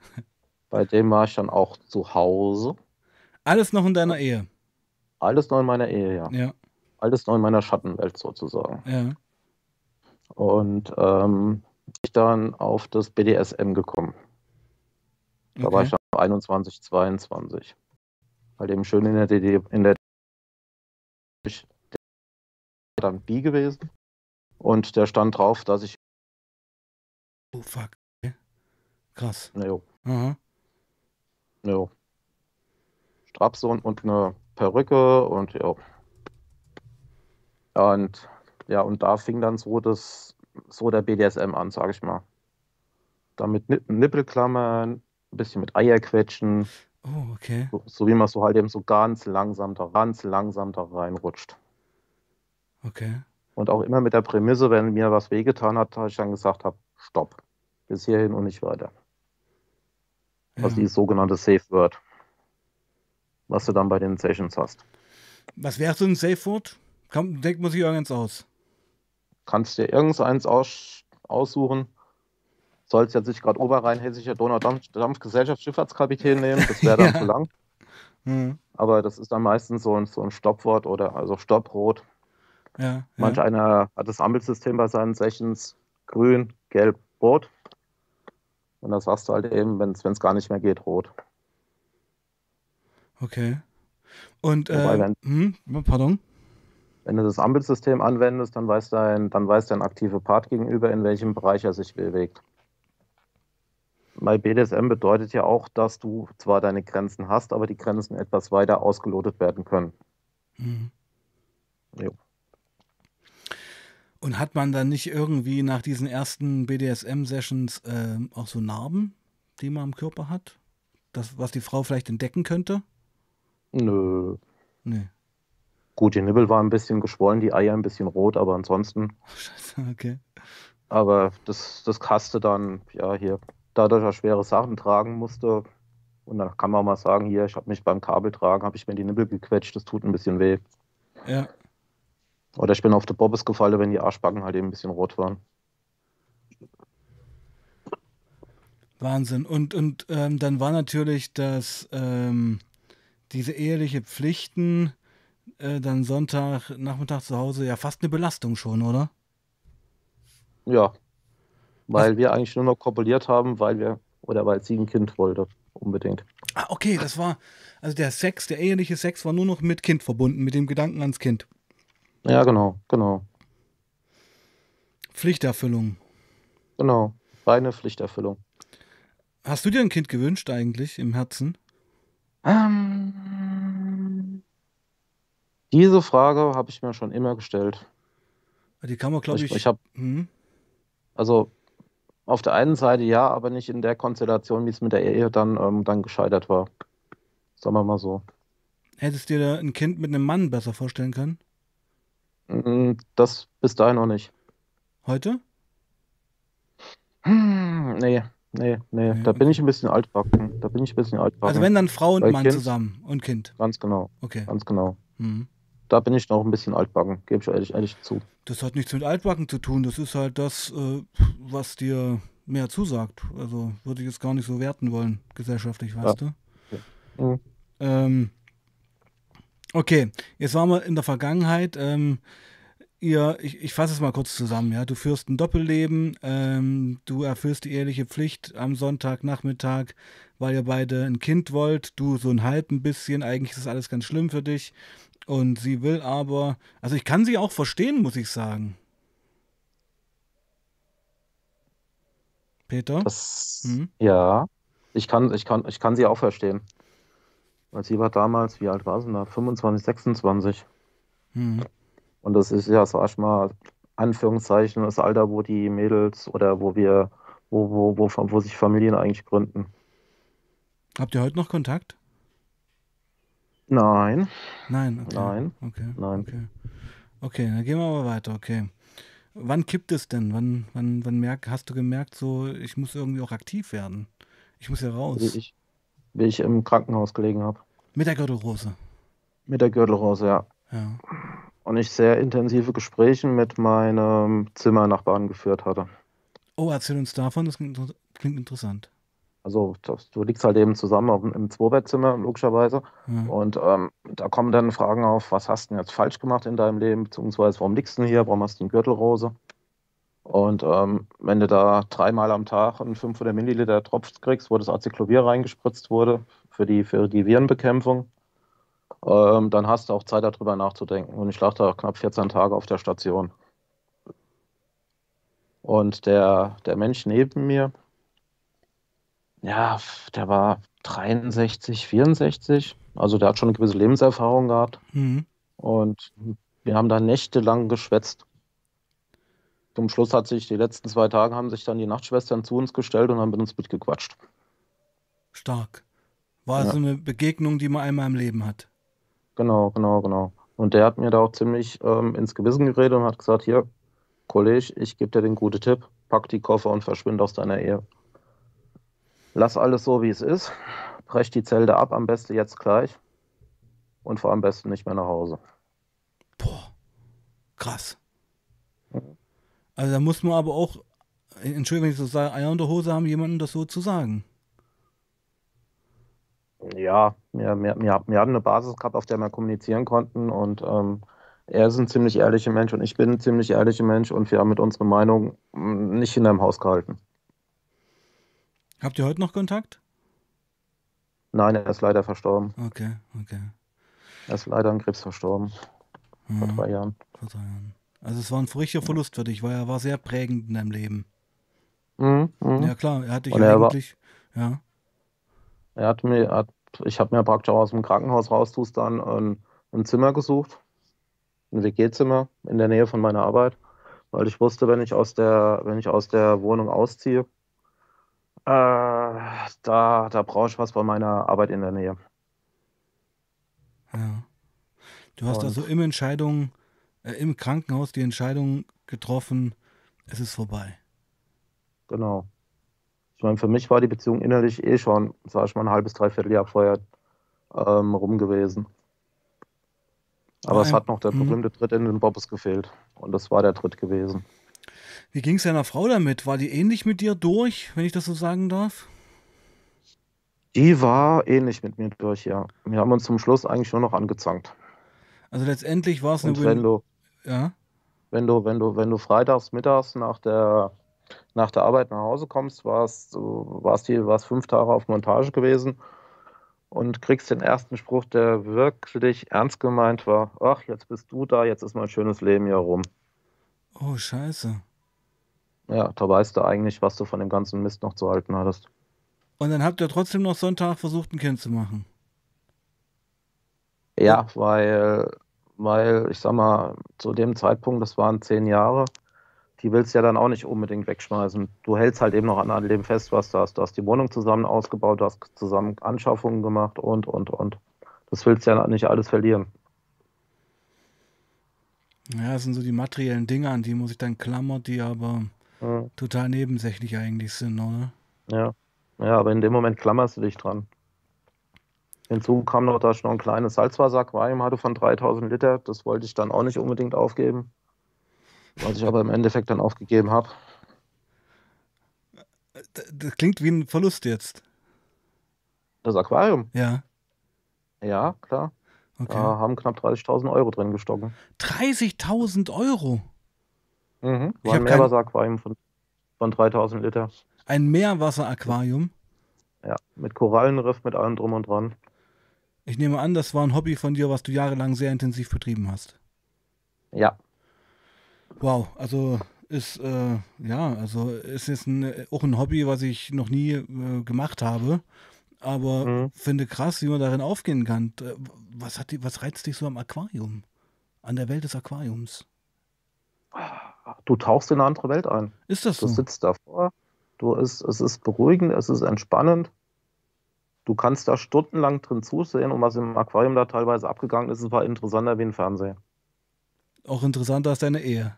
Bei dem war ich dann auch zu Hause. Alles noch in deiner Ehe? Alles noch in meiner Ehe, ja. Ja. Alles noch in meiner Schattenwelt sozusagen. Ja. Und ähm, ich dann auf das BDSM gekommen. Da okay. war ich dann 21, 22 halt eben schön in der DD, in der dann B gewesen. Und der stand drauf, dass ich. Oh fuck. Krass. Jo. Aha. Jo. Strapse und, eine Perücke und ja. Und ja, und da fing dann so das, so der BDSM an, sag ich mal. Da mit Nippelklammern, ein bisschen mit Eierquetschen, Oh, okay. So, so wie man so halt eben so ganz langsam da, ganz langsam da reinrutscht. Okay. Und auch immer mit der Prämisse, wenn mir was wehgetan hat, habe ich dann gesagt habe, stopp. Bis hierhin und nicht weiter. Ja. Also die sogenannte Safe Word. Was du dann bei den Sessions hast. Was wäre so ein Safe Word? Komm, denkt man sich irgendeins aus. Kannst dir irgendeins aus, aussuchen sollst jetzt nicht gerade Oberrhein-Hessischer Donaudampfgesellschaft Schifffahrtskapitän nehmen, das wäre dann ja. zu lang. Mhm. Aber das ist dann meistens so ein, so ein Stoppwort oder also Stopprot. Ja, Manch ja. einer hat das Ampelsystem bei seinen Sessions grün, gelb, rot. Und das sagst du halt eben, wenn es gar nicht mehr geht, rot. Okay. Und, Wobei, äh, wenn, hm, pardon? Wenn du das Ampelsystem anwendest, dann weiß dein, dann weiß dein aktive Part gegenüber, in welchem Bereich er sich bewegt. Weil BDSM bedeutet ja auch, dass du zwar deine Grenzen hast, aber die Grenzen etwas weiter ausgelotet werden können. Mhm. Jo. Und hat man dann nicht irgendwie nach diesen ersten BDSM-Sessions äh, auch so Narben, die man am Körper hat? Das, was die Frau vielleicht entdecken könnte? Nö. Nee. Gut, die Nibbel waren ein bisschen geschwollen, die Eier ein bisschen rot, aber ansonsten. Scheiße, okay. Aber das, das Kaste dann, ja, hier dadurch er schwere Sachen tragen musste. Und dann kann man mal sagen, hier, ich habe mich beim Kabeltragen, habe ich mir die Nippel gequetscht, das tut ein bisschen weh. Ja. Oder ich bin auf der Bobbes gefallen, wenn die Arschbacken halt eben ein bisschen rot waren. Wahnsinn. Und, und ähm, dann war natürlich das, ähm, diese eheliche Pflichten äh, dann Sonntag, Nachmittag zu Hause ja fast eine Belastung schon, oder? Ja, weil Was? wir eigentlich nur noch kopuliert haben, weil wir, oder weil sie ein Kind wollte, unbedingt. Ah, okay, das war, also der Sex, der eheliche Sex war nur noch mit Kind verbunden, mit dem Gedanken ans Kind. Ja, genau, genau. Pflichterfüllung. Genau, reine Pflichterfüllung. Hast du dir ein Kind gewünscht eigentlich im Herzen? Ähm, diese Frage habe ich mir schon immer gestellt. Die kann man, glaube ich. Ich, ich habe. Hm? Also auf der einen Seite ja, aber nicht in der Konstellation, wie es mit der Ehe dann, ähm, dann gescheitert war. Sagen wir mal so. Hättest du dir ein Kind mit einem Mann besser vorstellen können? Mm, das bis dahin noch nicht. Heute? Hm, nee, nee, nee. Okay, da bin ich ein bisschen altbacken. Da bin ich ein bisschen altbacken. Also wenn dann Frau und Weil Mann kind, zusammen und Kind. Ganz genau. Okay. Ganz genau. Mhm. Da bin ich noch ein bisschen altbacken, gebe ich ehrlich, ehrlich zu. Das hat nichts mit Altbacken zu tun. Das ist halt das, äh, was dir mehr zusagt. Also würde ich jetzt gar nicht so werten wollen, gesellschaftlich, weißt ja. du? Okay. Mhm. Ähm, okay, jetzt waren wir in der Vergangenheit. Ähm, ihr, ich, ich fasse es mal kurz zusammen, ja. Du führst ein Doppelleben, ähm, du erfüllst die ehrliche Pflicht am Sonntagnachmittag, weil ihr beide ein Kind wollt, du so ein halb ein bisschen, eigentlich ist das alles ganz schlimm für dich. Und sie will aber, also ich kann sie auch verstehen, muss ich sagen. Peter? Das, hm? Ja, ich kann, ich, kann, ich kann sie auch verstehen. Weil sie war damals, wie alt war sie da? 25, 26. Hm. Und das ist ja, sag ich mal, Anführungszeichen, das Alter, wo die Mädels oder wo wir, wo, wo, wo, wo sich Familien eigentlich gründen. Habt ihr heute noch Kontakt? Nein. Nein, okay. Nein. Okay. Nein. Okay. okay, dann gehen wir aber weiter, okay. Wann kippt es denn? Wann, wann, wann merk, hast du gemerkt, so, ich muss irgendwie auch aktiv werden? Ich muss ja raus. Wie ich, wie ich im Krankenhaus gelegen habe. Mit der Gürtelrose? Mit der Gürtelrose, ja. Ja und ich sehr intensive Gespräche mit meinem Zimmernachbarn geführt hatte. Oh, erzähl uns davon, das klingt, interessant. Also du liegst halt eben zusammen im Zweibettzimmer, logischerweise. Ja. Und ähm, da kommen dann Fragen auf, was hast du denn jetzt falsch gemacht in deinem Leben, beziehungsweise warum liegst du hier, warum hast du eine Gürtelrose? Und ähm, wenn du da dreimal am Tag einen 500 Milliliter Tropf kriegst, wo das Acyclovir reingespritzt wurde für die, für die Virenbekämpfung, ähm, dann hast du auch Zeit darüber nachzudenken. Und ich lag da knapp 14 Tage auf der Station. Und der, der Mensch neben mir, ja, der war 63, 64. Also der hat schon eine gewisse Lebenserfahrung gehabt. Mhm. Und wir haben da nächtelang geschwätzt. Zum Schluss hat sich die letzten zwei Tage haben sich dann die Nachtschwestern zu uns gestellt und haben mit uns mitgequatscht. Stark. War ja. so eine Begegnung, die man einmal im Leben hat. Genau, genau, genau. Und der hat mir da auch ziemlich ähm, ins Gewissen geredet und hat gesagt, hier, Kollege, ich gebe dir den guten Tipp, pack die Koffer und verschwinde aus deiner Ehe. Lass alles so, wie es ist, brech die Zelte ab, am besten jetzt gleich und fahr am besten nicht mehr nach Hause. Boah, krass. Also da muss man aber auch, Entschuldigung, wenn ich so sage, Eier der Hose haben, jemandem das so zu sagen. Ja, wir, wir, wir, wir hatten eine Basis gehabt, auf der wir kommunizieren konnten und ähm, er ist ein ziemlich ehrlicher Mensch und ich bin ein ziemlich ehrlicher Mensch und wir haben mit unserer Meinung mm, nicht hinterm Haus gehalten. Habt ihr heute noch Kontakt? Nein, er ist leider verstorben. Okay, okay. Er ist leider an Krebs verstorben. Mhm. Vor drei Jahren. Vor drei Jahren. Also es war ein richtiger Verlust für dich, weil er war sehr prägend in deinem Leben. Mhm, mh. Ja klar, er hat dich eigentlich, war, ja. Er hat mir, hat, ich habe mir praktisch aus dem Krankenhaus raus dann ein, ein Zimmer gesucht, ein WG-Zimmer in der Nähe von meiner Arbeit, weil ich wusste, wenn ich aus der, wenn ich aus der Wohnung ausziehe, äh, da, da brauche ich was bei meiner Arbeit in der Nähe. Ja. Du hast Und, also im Entscheidung, äh, im Krankenhaus die Entscheidung getroffen, es ist vorbei. Genau. Ich meine, für mich war die Beziehung innerlich eh schon, sag ich mal, ein halbes, dreiviertel Jahr vorher ähm, rum gewesen. Aber Nein. es hat noch der mhm. berühmte Tritt in den Bobbes gefehlt. Und das war der Tritt gewesen. Wie ging es deiner Frau damit? War die ähnlich mit dir durch, wenn ich das so sagen darf? Die war ähnlich mit mir durch, ja. Wir haben uns zum Schluss eigentlich nur noch angezankt. Also letztendlich war es eine Und wenn du, Ja. wenn du, wenn du, wenn du freitags mittags nach der, nach der Arbeit nach Hause kommst, warst, du- warst die, warst fünf Tage auf Montage gewesen und kriegst den ersten Spruch, der wirklich ernst gemeint war. Ach, jetzt bist du da, jetzt ist mein schönes Leben hier rum. Oh, scheiße. Ja, da weißt du eigentlich, was du von dem ganzen Mist noch zu halten hattest. Und dann habt ihr trotzdem noch Sonntag versucht, ein Kind zu machen. Ja, weil, weil, ich sag mal, zu dem Zeitpunkt, das waren zehn Jahre, die willst du ja dann auch nicht unbedingt wegschmeißen. Du hältst halt eben noch an all dem fest, was du hast. Du hast die Wohnung zusammen ausgebaut, du hast zusammen Anschaffungen gemacht und, und, und. Das willst du ja nicht alles verlieren. Ja, das sind so die materiellen Dinge, an die muss ich dann klammern, die aber Hm, total nebensächlich eigentlich sind, oder? Ja. Ja, aber in dem Moment klammerst du dich dran. Hinzu kam noch, dass ich noch ein kleines Salzwasseraquarium hatte von 3000 Liter. Das wollte ich dann auch nicht unbedingt aufgeben. Was ich aber im Endeffekt dann aufgegeben habe. D- Das klingt wie ein Verlust jetzt. Das Aquarium, Ja, ja, klar. okay. Da haben knapp 30.000 Euro drin gestocken. 30.000 Euro. Mhm. War ein Meerwasseraquarium von, von 3000 Liter. Ein Meerwasseraquarium. Ja, mit Korallenriff, mit allem drum und dran. Ich nehme an, das war ein Hobby von dir, was du jahrelang sehr intensiv betrieben hast. Ja, Wow, also ist äh, ja, also ist jetzt ein, auch ein Hobby, was ich noch nie äh, gemacht habe, aber Mhm. finde krass, wie man darin aufgehen kann. Äh, Was hat die, was reizt dich so am Aquarium? An der Welt des Aquariums? du tauchst in eine andere Welt ein. Ist das Du so? sitzt davor, du ist, es ist beruhigend, es ist entspannend. Du kannst da stundenlang drin zusehen und was im Aquarium da teilweise abgegangen ist, war interessanter wie ein Fernseher. Auch interessanter als deine Ehe.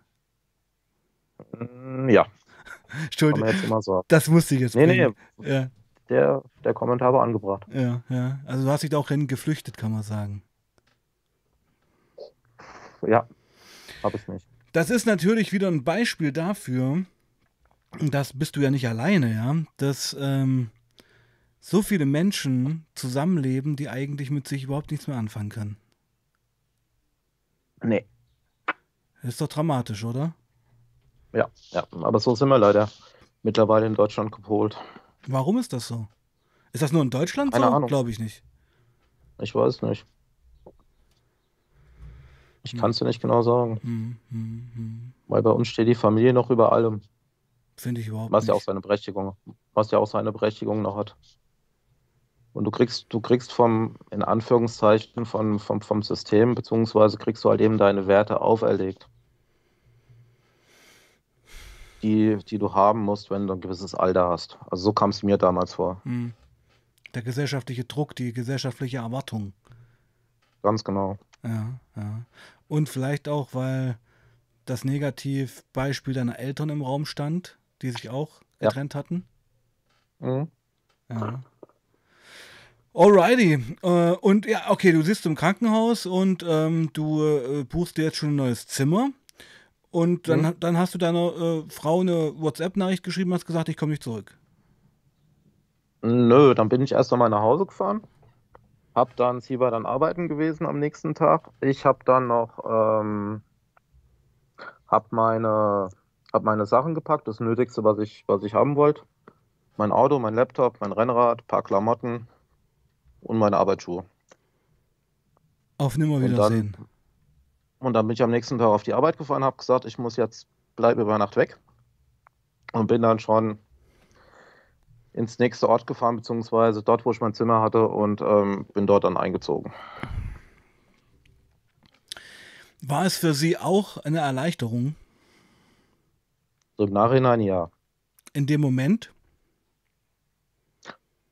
Mm, Ja, Entschuldigung, sagen. das musste ich jetzt Nee, nee. Ja, der, der Kommentar war angebracht. ja, ja. Also du hast dich da auch hin geflüchtet, kann man sagen. Ja, habe ich nicht. Das ist natürlich wieder ein Beispiel dafür, das bist du ja nicht alleine, ja, dass ähm, so viele Menschen zusammenleben, die eigentlich mit sich überhaupt nichts mehr anfangen können. Nee, Das ist doch dramatisch, oder? ja, ja. Aber so sind wir leider mittlerweile in Deutschland gepolt. Warum ist das so? Ist das nur in Deutschland Keine so? Ahnung. Glaube ich nicht. Ich weiß nicht. Ich kann es dir nicht genau sagen, Hm, hm, hm. weil bei uns steht die Familie noch über allem, Finde ich überhaupt was ja auch nicht. seine Berechtigung, was ja auch seine Berechtigung noch hat. Und du kriegst, du kriegst vom, in Anführungszeichen, vom, vom, vom System, beziehungsweise kriegst du halt eben deine Werte auferlegt, die, die du haben musst, wenn du ein gewisses Alter hast. Also so kam es mir damals vor. Hm. Der gesellschaftliche Druck, die gesellschaftliche Erwartung. Ganz genau. Ja, ja. Und vielleicht auch, weil das Negativbeispiel deiner Eltern im Raum stand, die sich auch Ja. getrennt hatten. Mhm. Ja. Alrighty. Äh, und ja, okay, du sitzt im Krankenhaus und ähm, du äh, buchst dir jetzt schon ein neues Zimmer. Und dann, Mhm. dann hast du deiner äh, Frau eine WhatsApp-Nachricht geschrieben, hast gesagt, ich komme nicht zurück. Nö, dann bin ich erst einmal nach Hause gefahren. Hab dann, sie war dann arbeiten gewesen am nächsten Tag. Ich habe dann noch, ähm, hab meine, hab meine Sachen gepackt, das Nötigste, was ich, was ich haben wollte. Mein Auto, mein Laptop, mein Rennrad, paar Klamotten und meine Arbeitsschuhe. Auf Und Nimmerwiedersehen. dann, und dann bin ich am nächsten Tag auf die Arbeit gefahren, habe gesagt, ich muss jetzt, bleibe über Nacht weg. Und bin dann schon ins nächste Ort gefahren, beziehungsweise dort, wo ich mein Zimmer hatte und ähm, bin dort dann eingezogen. War es für sie auch eine Erleichterung So Im Nachhinein ja. in dem Moment?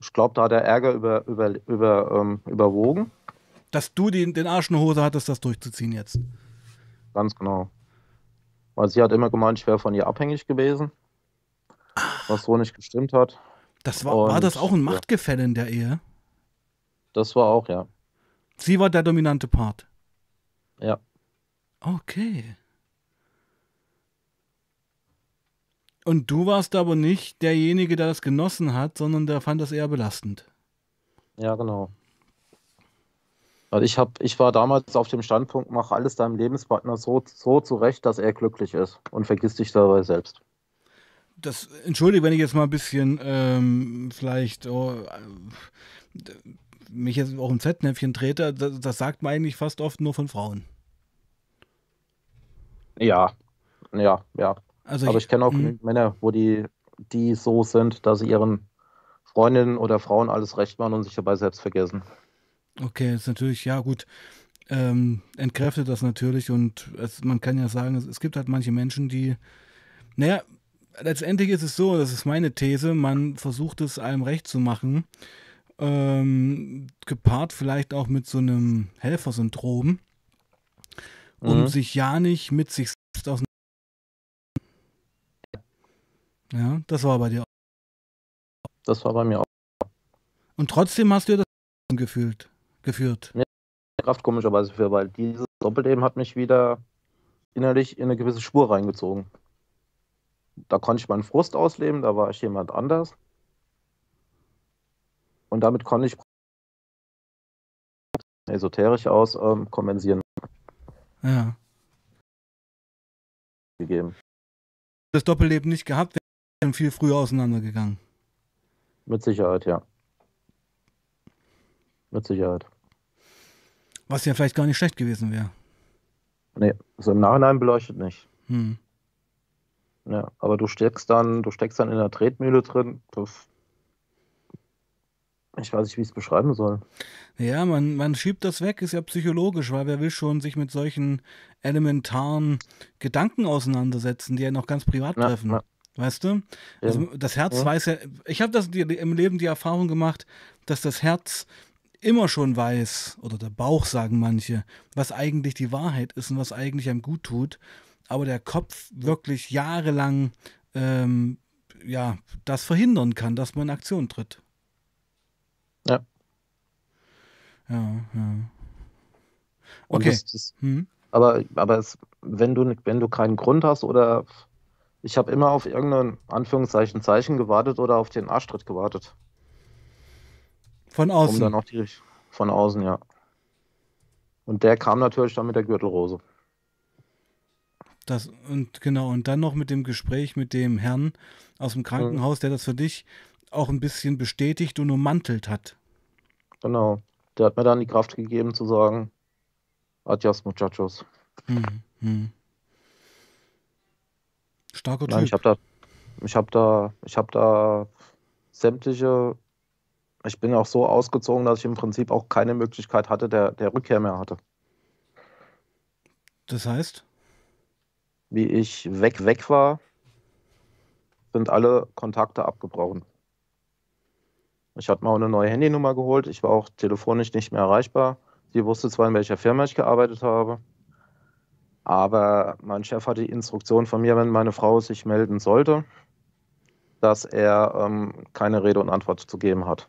Ich glaube, da hat der Ärger über, über, über, ähm, überwogen. Dass du den, den Arsch in der Hose hattest, das durchzuziehen jetzt. Ganz genau. Weil sie hat immer gemeint, ich wäre von ihr abhängig gewesen. Was so nicht gestimmt hat. Das war, war Und, das auch ein ja. Machtgefälle in der Ehe? Das war auch, ja. Sie war der dominante Part. Ja. Okay. Und du warst aber nicht derjenige, der das genossen hat, sondern der fand das eher belastend. Ja, genau. Also ich, hab, ich war damals auf dem Standpunkt, mach alles deinem Lebenspartner so, so zurecht, dass er glücklich ist und vergiss dich dabei selbst. Das, entschuldige, wenn ich jetzt mal ein bisschen ähm, vielleicht oh, äh, mich jetzt auch im Fettnäpfchen trete, das, das, sagt man eigentlich fast oft nur von Frauen. Ja, ja, ja. Also Aber ich, ich kenne auch genügend Männer, wo die, die so sind, dass sie ihren Freundinnen oder Frauen alles recht machen und sich dabei selbst vergessen. Okay, ist natürlich, ja gut, ähm, entkräftet das natürlich und es, man kann ja sagen, es, es, gibt halt manche Menschen, die, naja, letztendlich ist es so, das ist meine These, man versucht es einem recht zu machen, ähm, gepaart vielleicht auch mit so einem Helfersyndrom, um mhm. sich ja nicht mit sich selbst auseinander. Ja, das war bei dir auch. Das war bei mir auch. Und trotzdem hast du das gefühlt geführt. Ja, Kraft komischerweise für, weil dieses Doppelleben hat mich wieder innerlich in eine gewisse Spur reingezogen. Da konnte ich meinen Frust ausleben, da war ich jemand anders. Und damit konnte ich esoterisch aus ähm, kompensieren. Ja. Gegeben. Das Doppelleben nicht gehabt, wäre viel früher auseinandergegangen. Mit Sicherheit, ja. Mit Sicherheit. Was ja vielleicht gar nicht schlecht gewesen wäre. Nee, so im Nachhinein beleuchtet nicht. Hm. Ja, aber du steckst dann, du steckst dann in der Tretmühle drin. Ich weiß nicht, wie ich es beschreiben soll. Ja, man, man schiebt das weg, ist ja psychologisch, weil wer will schon sich mit solchen elementaren Gedanken auseinandersetzen, die ja noch ganz privat treffen. Ja. Weißt du? Also das Herz ja. weiß ja, ich habe das im Leben die Erfahrung gemacht, dass das Herz immer schon weiß, oder der Bauch sagen manche, was eigentlich die Wahrheit ist und was eigentlich einem gut tut, aber der Kopf wirklich jahrelang ähm, ja, das verhindern kann, dass man in Aktion tritt. Ja. Ja, ja. Okay. Das, das, hm? Aber, aber es, wenn, du, wenn du keinen Grund hast oder ich habe immer auf irgendein Anführungszeichen Zeichen gewartet oder auf den Arschtritt gewartet. Von außen. Um dann auch die, von außen, ja. Und der kam natürlich dann mit der Gürtelrose. Das, und genau, und dann noch mit dem Gespräch mit dem Herrn aus dem Krankenhaus, mhm. der das für dich auch ein bisschen bestätigt und ummantelt hat. Genau. Der hat mir dann die Kraft gegeben zu sagen, adios muchachos. Mhm. Mhm. Starker Nein, Typ. Ich habe da, ich habe da, ich habe da sämtliche ich bin auch so ausgezogen, dass ich im Prinzip auch keine Möglichkeit hatte, der, der Rückkehr mehr hatte. Das heißt? Wie ich weg, weg war, sind alle Kontakte abgebrochen. Ich hatte mal eine neue Handynummer geholt. Ich war auch telefonisch nicht mehr erreichbar. Sie wusste zwar, in welcher Firma ich gearbeitet habe, aber mein Chef hatte die Instruktion von mir, wenn meine Frau sich melden sollte, dass er ähm, keine Rede und Antwort zu geben hat.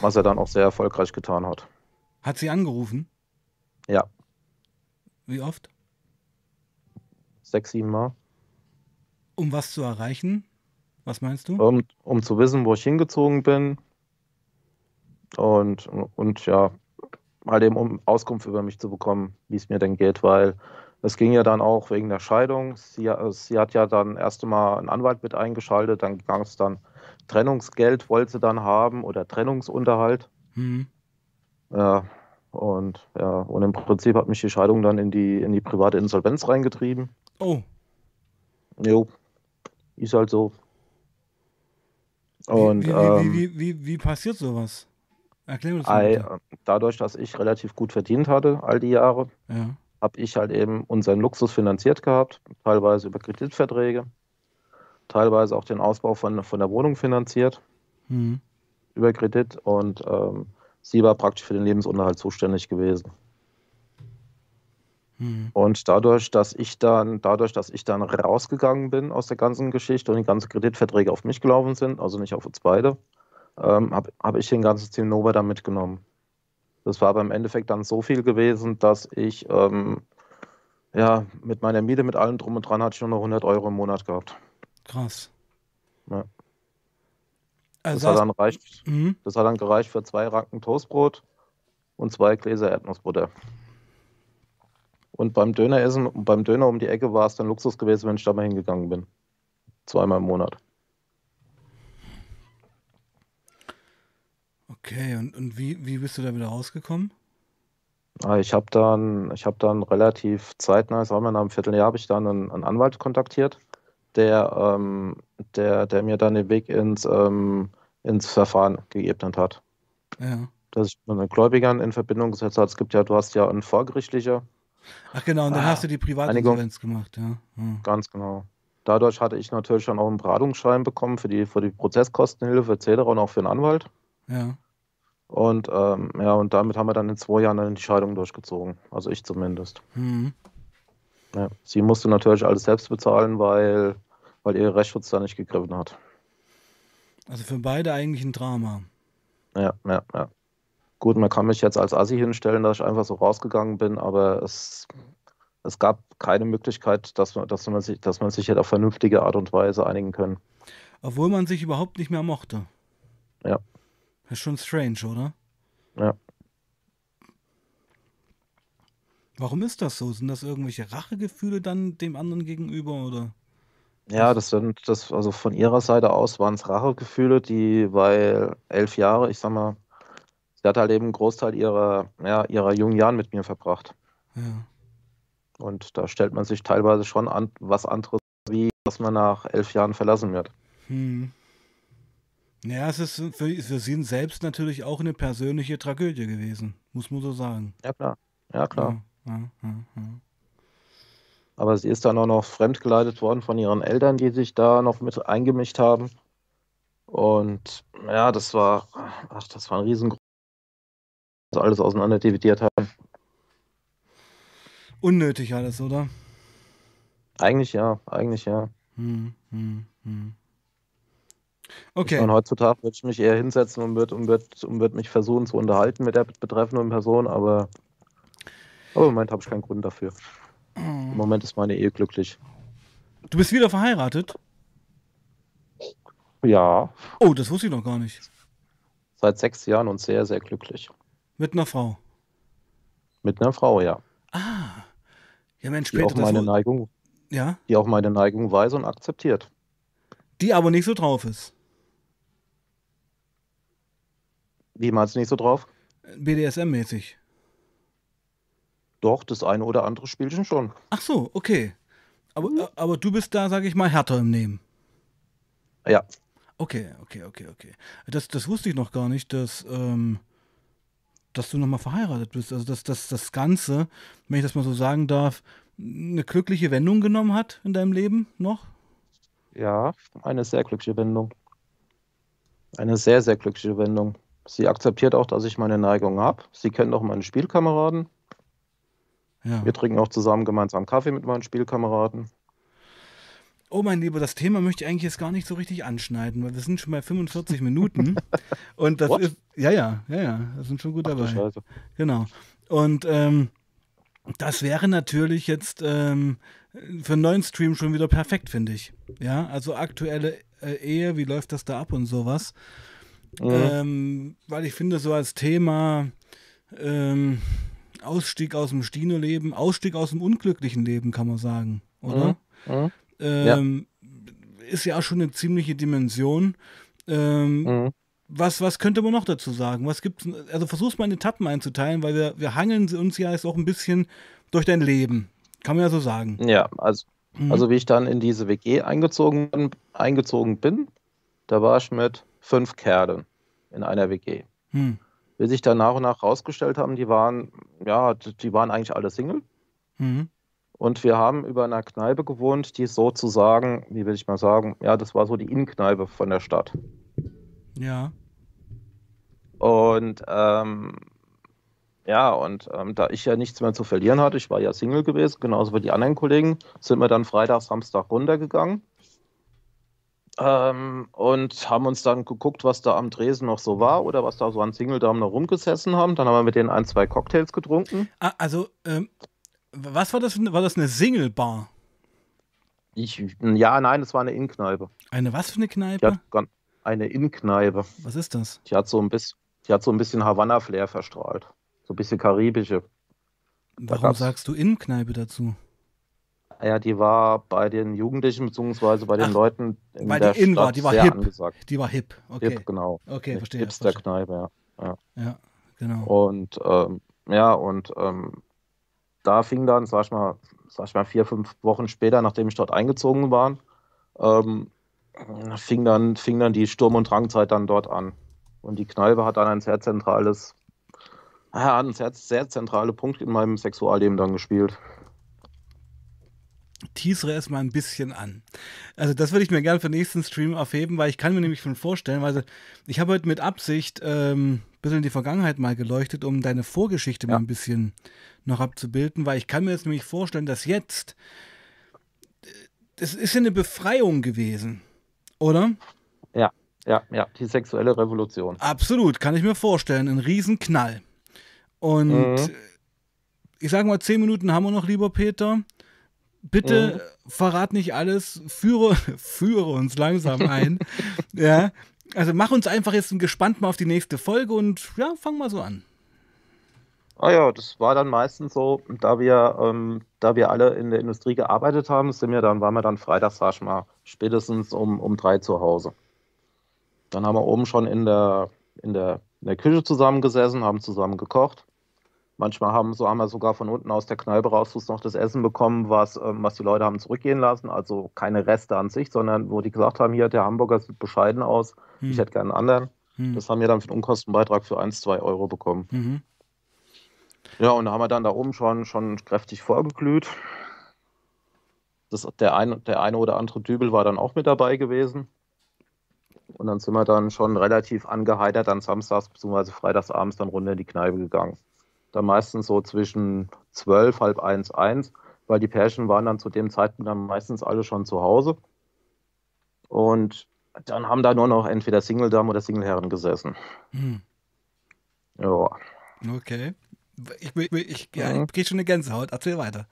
Was er dann auch sehr erfolgreich getan hat. Hat sie angerufen? Ja. Wie oft? Sechs, sieben Mal. Um was zu erreichen? Was meinst du? Um, um zu wissen, wo ich hingezogen bin. Und, und ja, halt eben um Auskunft über mich zu bekommen, wie es mir denn geht, weil es ging ja dann auch wegen der Scheidung. Sie, sie hat ja dann erst einmal einen Anwalt mit eingeschaltet, dann ging es dann Trennungsgeld wollte sie dann haben oder Trennungsunterhalt. Mhm. Ja, und ja, und im Prinzip hat mich die Scheidung dann in die, in die private Insolvenz reingetrieben. Oh. Jo, ist halt so. Und, wie, wie, ähm, wie, wie, wie, passiert sowas? Erklär das mal. Bitte. Dadurch, dass ich relativ gut verdient hatte, all die Jahre, ja. habe ich halt eben unseren Luxus finanziert gehabt, teilweise über Kreditverträge teilweise auch den Ausbau von, von der Wohnung finanziert mhm. über Kredit und ähm, sie war praktisch für den Lebensunterhalt zuständig gewesen. Mhm. Und dadurch, dass ich dann, dadurch, dass ich dann rausgegangen bin aus der ganzen Geschichte und die ganzen Kreditverträge auf mich gelaufen sind, also nicht auf uns beide, ähm, habe hab ich den ganzen Zinnober da mitgenommen. Das war aber im Endeffekt dann so viel gewesen, dass ich ähm, ja, mit meiner Miete, mit allem drum und dran, hatte ich nur noch 100 Euro im Monat gehabt. Krass. Ja. Also Das hat dann reicht, mhm. das hat dann gereicht für zwei Ranken Toastbrot und zwei Gläser Erdnussbutter. Und beim Döneressen, beim Döner um die Ecke war es dann Luxus gewesen, wenn ich da mal hingegangen bin. Zweimal im Monat. Okay, und, und wie, wie bist du da wieder rausgekommen? Ah, Ich habe dann, ich habe dann relativ zeitnah, ich sag mal nach einem Vierteljahr, habe ich dann einen, einen Anwalt kontaktiert, der, ähm, der, der mir dann den Weg ins, ähm, ins Verfahren geebnet hat. Ja. Dass ich mit den Gläubigern in Verbindung gesetzt habe. Es gibt ja, du hast ja einen vorgerichtlicher, Ach genau, und dann Ah, hast du die Privatinsolvenz gemacht, ja. ja. ganz genau. Dadurch hatte ich natürlich dann auch einen Beratungsschein bekommen für die, für die Prozesskostenhilfe etc. und auch für einen Anwalt. Ja. Und ähm, ja, und damit haben wir dann in zwei Jahren dann die Scheidung durchgezogen. Also ich zumindest. Mhm. Ja. Sie musste natürlich alles selbst bezahlen, weil, weil ihr Rechtsschutz da nicht gegriffen hat. Also für beide eigentlich ein Drama. Ja, ja, ja. Gut, man kann mich jetzt als Assi hinstellen, dass ich einfach so rausgegangen bin, aber es, es gab keine Möglichkeit, dass man, dass man sich, dass man sich hätte auf vernünftige Art und Weise einigen können. Obwohl man sich überhaupt nicht mehr mochte. Ja. Das ist schon strange, oder? Ja. Warum ist das so? Sind das irgendwelche Rachegefühle dann dem anderen gegenüber, oder? Ja, das sind, das, also von ihrer Seite aus waren es Rachegefühle, die, weil elf Jahre, ich sag mal, sie hat halt eben einen Großteil ihrer, ja, ihrer jungen Jahren mit mir verbracht. Ja. Und da stellt man sich teilweise schon an, was anderes, wie dass man nach elf Jahren verlassen wird. Hm. Ja, es ist für, für sie selbst natürlich auch eine persönliche Tragödie gewesen, muss man so sagen. Ja, klar. Ja, klar. Ja, ja, ja. Aber sie ist dann auch noch fremdgeleitet worden von ihren Eltern, die sich da noch mit eingemischt haben. Und ja, das war, ach, das war ein riesengroßes, alles auseinander dividiert haben. Unnötig alles, oder? Eigentlich ja, eigentlich ja. Hm, hm, hm. Ich Okay. meine, heutzutage würde ich mich eher hinsetzen und würde und würd, und würd mich versuchen zu unterhalten mit der betreffenden Person, aber, aber im Moment habe ich keinen Grund dafür. Im Moment ist meine Ehe glücklich. Du bist wieder verheiratet? Ja, Oh, das wusste ich noch gar nicht. seit sechs Jahren und sehr, sehr glücklich. Mit einer Frau. Mit einer Frau, ja. Ah. Ja, Mensch, Die auch meine Neigung, ja, die auch meine Neigung weiß und akzeptiert. die aber nicht so drauf ist. Wie meinst du nicht so drauf? BDSM-mäßig. Doch, das eine oder andere Spielchen schon. Ach so, okay. Aber, aber du bist da, sag ich mal, härter im Nehmen. Ja, Okay, okay, okay, okay. Das, das wusste ich noch gar nicht, dass, ähm, dass du nochmal verheiratet bist. Also, dass, dass das Ganze, wenn ich das mal so sagen darf, eine glückliche Wendung genommen hat in deinem Leben noch? ja, eine sehr glückliche Wendung. Eine sehr, sehr glückliche Wendung. Sie akzeptiert auch, dass ich meine Neigung habe. Sie kennt auch meine Spielkameraden. Ja. Wir trinken auch zusammen gemeinsam Kaffee mit meinen Spielkameraden. Oh mein Lieber, das Thema möchte ich eigentlich jetzt gar nicht so richtig anschneiden, weil wir sind schon bei 45 Minuten. Und das What? ist, ja, ja, ja, ja, das sind schon gut Ach du dabei. Scheiße. Genau. Und ähm, das wäre natürlich jetzt ähm, für einen neuen Stream schon wieder perfekt, finde ich. Ja, also aktuelle äh, Ehe, wie läuft das da ab und sowas. Mhm. Ähm, weil ich finde, so als Thema ähm, Ausstieg aus dem Stino-Leben, Ausstieg aus dem unglücklichen Leben, kann man sagen, oder? Mhm. Ähm, Ist ja auch schon eine ziemliche Dimension. Ähm, Mhm. was, was könnte man noch dazu sagen? Was gibt's? Also versuch's mal in Etappen einzuteilen, weil wir, wir hangeln uns ja jetzt auch ein bisschen durch dein Leben. Kann man ja so sagen. Ja, also, Mhm. also wie ich dann in diese WG eingezogen eingezogen bin, da war ich mit fünf Kerlen in einer WG. Hm. Wie sich dann nach und nach rausgestellt haben, die waren, ja, die waren eigentlich alle Single. Mhm. Und wir haben über einer Kneipe gewohnt, die sozusagen, wie will ich mal sagen, ja, das war so die Innenkneipe von der Stadt. Ja. Und ähm, ja, und ähm, da ich ja nichts mehr zu verlieren hatte, ich war ja Single gewesen, genauso wie die anderen Kollegen, sind wir dann Freitag, Samstag runtergegangen ähm, und haben uns dann geguckt, was da am Dresen noch so war oder was da so an Single-Damen noch rumgesessen haben. Dann haben wir mit denen ein, zwei Cocktails getrunken. Ah, also, ähm, Was war das? War das eine Single-Bar? Ich, ja, nein, es war eine Innenkneipe. Eine was für eine Kneipe? eine Innenkneipe. Was ist das? Die hat so ein bisschen, die hat so ein bisschen Havanna-Flair verstrahlt. So ein bisschen karibische. Warum sagst du Innenkneipe dazu? Ja, die war bei den Jugendlichen beziehungsweise bei den Ach, Leuten in weil der die in war, Stadt die war sehr hip. angesagt. Die war hip. Okay. Hip, genau. Okay, verstehe. Hipster-Kneipe, ja. Ja, genau. Und ähm, ja, und ähm, da fing dann, sag ich mal, sag ich mal, vier, fünf Wochen später, nachdem ich dort eingezogen war, ähm, fing dann, fing dann die Sturm- und Drangzeit dann dort an. Und die Kneipe hat dann ein sehr zentrales, ja, einen sehr, sehr zentrale Punkt in meinem Sexualleben dann gespielt. Teasere es mal ein bisschen an. Also das würde ich mir gerne für den nächsten Stream aufheben, weil ich kann mir nämlich schon vorstellen, weil ich habe heute mit Absicht ähm, ein bisschen in die Vergangenheit mal geleuchtet, um deine Vorgeschichte mal Ja. ein bisschen noch abzubilden, weil ich kann mir jetzt nämlich vorstellen, dass jetzt, äh, das ist ja eine Befreiung gewesen, oder? Ja, ja, die sexuelle Revolution. Absolut, kann ich mir vorstellen, ein Riesenknall. Und Mhm. ich sage mal, zehn Minuten haben wir noch, lieber Peter. Bitte verrat nicht alles, führe, führe uns langsam ein. ja, also mach uns einfach jetzt gespannt mal auf die nächste Folge und ja, fang mal so an. Ah ja, das war dann meistens so, da wir, ähm, da wir alle in der Industrie gearbeitet haben, sind wir dann, waren wir dann freitags, sag ich mal, spätestens um, um drei zu Hause. Dann haben wir oben schon in der, in der, in der Küche zusammengesessen, haben zusammen gekocht. Manchmal haben, so haben wir sogar von unten aus der Kneipe raus noch das Essen bekommen, was, ähm, was die Leute haben zurückgehen lassen. Also keine Reste an sich, sondern wo die gesagt haben, hier, der Hamburger sieht bescheiden aus, ich Hm. hätte gerne einen anderen. Hm. Das haben wir dann für den Unkostenbeitrag für 1, 2 Euro bekommen. Mhm. Ja, und da haben wir dann da oben schon, schon kräftig vorgeglüht. Das, der, ein, der eine oder andere Dübel war dann auch mit dabei gewesen. Und dann sind wir dann schon relativ angeheitert dann samstags bzw. freitagsabends dann runter in die Kneipe gegangen. Dann meistens so zwischen 12, halb eins, eins, weil die Pärchen waren dann zu dem Zeitpunkt dann meistens alle schon zu Hause. Und dann haben da nur noch entweder Single-Damen oder Single-Herren gesessen. Hm. Ja. Okay. Ich, ich, ich, ja, Mhm. ich krieg schon eine Gänsehaut. Erzähl weiter.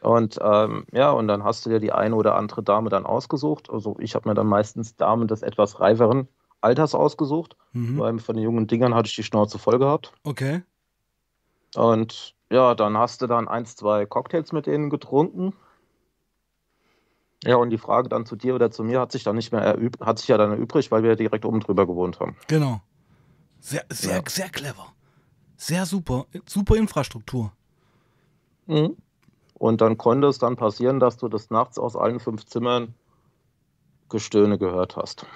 Und ähm, ja, und dann hast du dir die eine oder andere Dame dann ausgesucht. Also ich habe mir dann meistens Damen des etwas reiferen Alters ausgesucht, Mhm. weil von den jungen Dingern hatte ich die Schnauze voll gehabt. Okay. Und ja, dann hast du dann eins, zwei Cocktails mit denen getrunken. Ja, und die Frage dann zu dir oder zu mir hat sich dann nicht mehr erübt, hat sich ja dann erübrigt, weil wir direkt oben drüber gewohnt haben. Genau. Sehr, sehr, Ja. sehr clever. Sehr super. Super Infrastruktur. Mhm. Und dann konnte es dann passieren, dass du des Nachts aus allen fünf Zimmern Gestöhne gehört hast.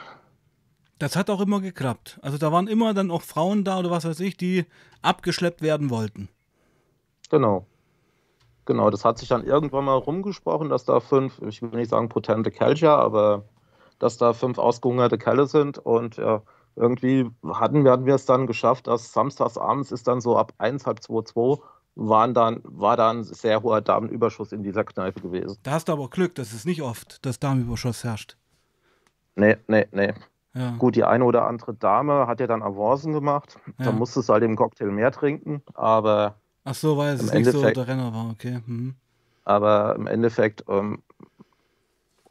Das hat auch immer geklappt. Also da waren immer dann auch Frauen da oder was weiß ich, die abgeschleppt werden wollten. Genau. Genau, das hat sich dann irgendwann mal rumgesprochen, dass da fünf, ich will nicht sagen potente Kerlchen, aber dass da fünf ausgehungerte Kerle sind und ja, irgendwie hatten wir, hatten wir es dann geschafft, dass samstags abends ist dann so ab 1, halb 2, 2 waren dann, war dann ein sehr hoher Damenüberschuss in dieser Kneipe gewesen. Da hast du aber Glück, das ist nicht oft, dass Damenüberschuss herrscht. Nee, nee, nee. Ja. Gut, die eine oder andere Dame hat ja dann Avancen gemacht. Ja. Da musstest du halt im Cocktail mehr trinken, aber Ach so, weil es nicht so der Renner war, okay. Mhm. Aber im Endeffekt ähm,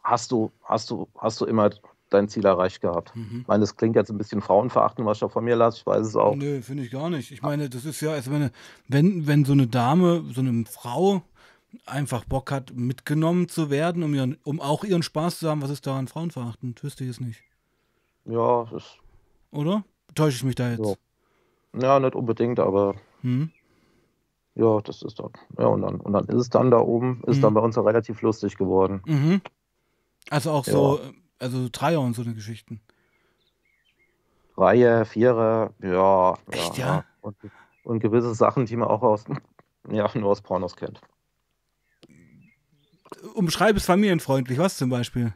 hast, du, hast, du, hast du immer dein Ziel erreicht gehabt. Mhm. Ich meine, das klingt jetzt ein bisschen frauenverachtend, was ich da von mir lasse, ich weiß es auch. Nö, finde ich gar nicht. Ich meine, das ist ja, also wenn, wenn, wenn so eine Dame, so eine Frau einfach Bock hat, mitgenommen zu werden, um, ihren, um auch ihren Spaß zu haben, was ist daran frauenverachtend? Wüsste ich es nicht. Ja, das, Oder? Täusche ich mich da jetzt? Ja. ja, nicht unbedingt, aber Hm? ja, das ist dann. Ja, und dann, und dann ist es dann da oben, ist Mhm. dann bei uns ja relativ lustig geworden. Mhm. Also auch so, also Dreier und so eine Geschichten. Reihe, Vierer, ja. Echt, ja? Und, und gewisse Sachen, die man auch aus, ja, nur aus Pornos kennt. Umschreib es familienfreundlich, was zum Beispiel?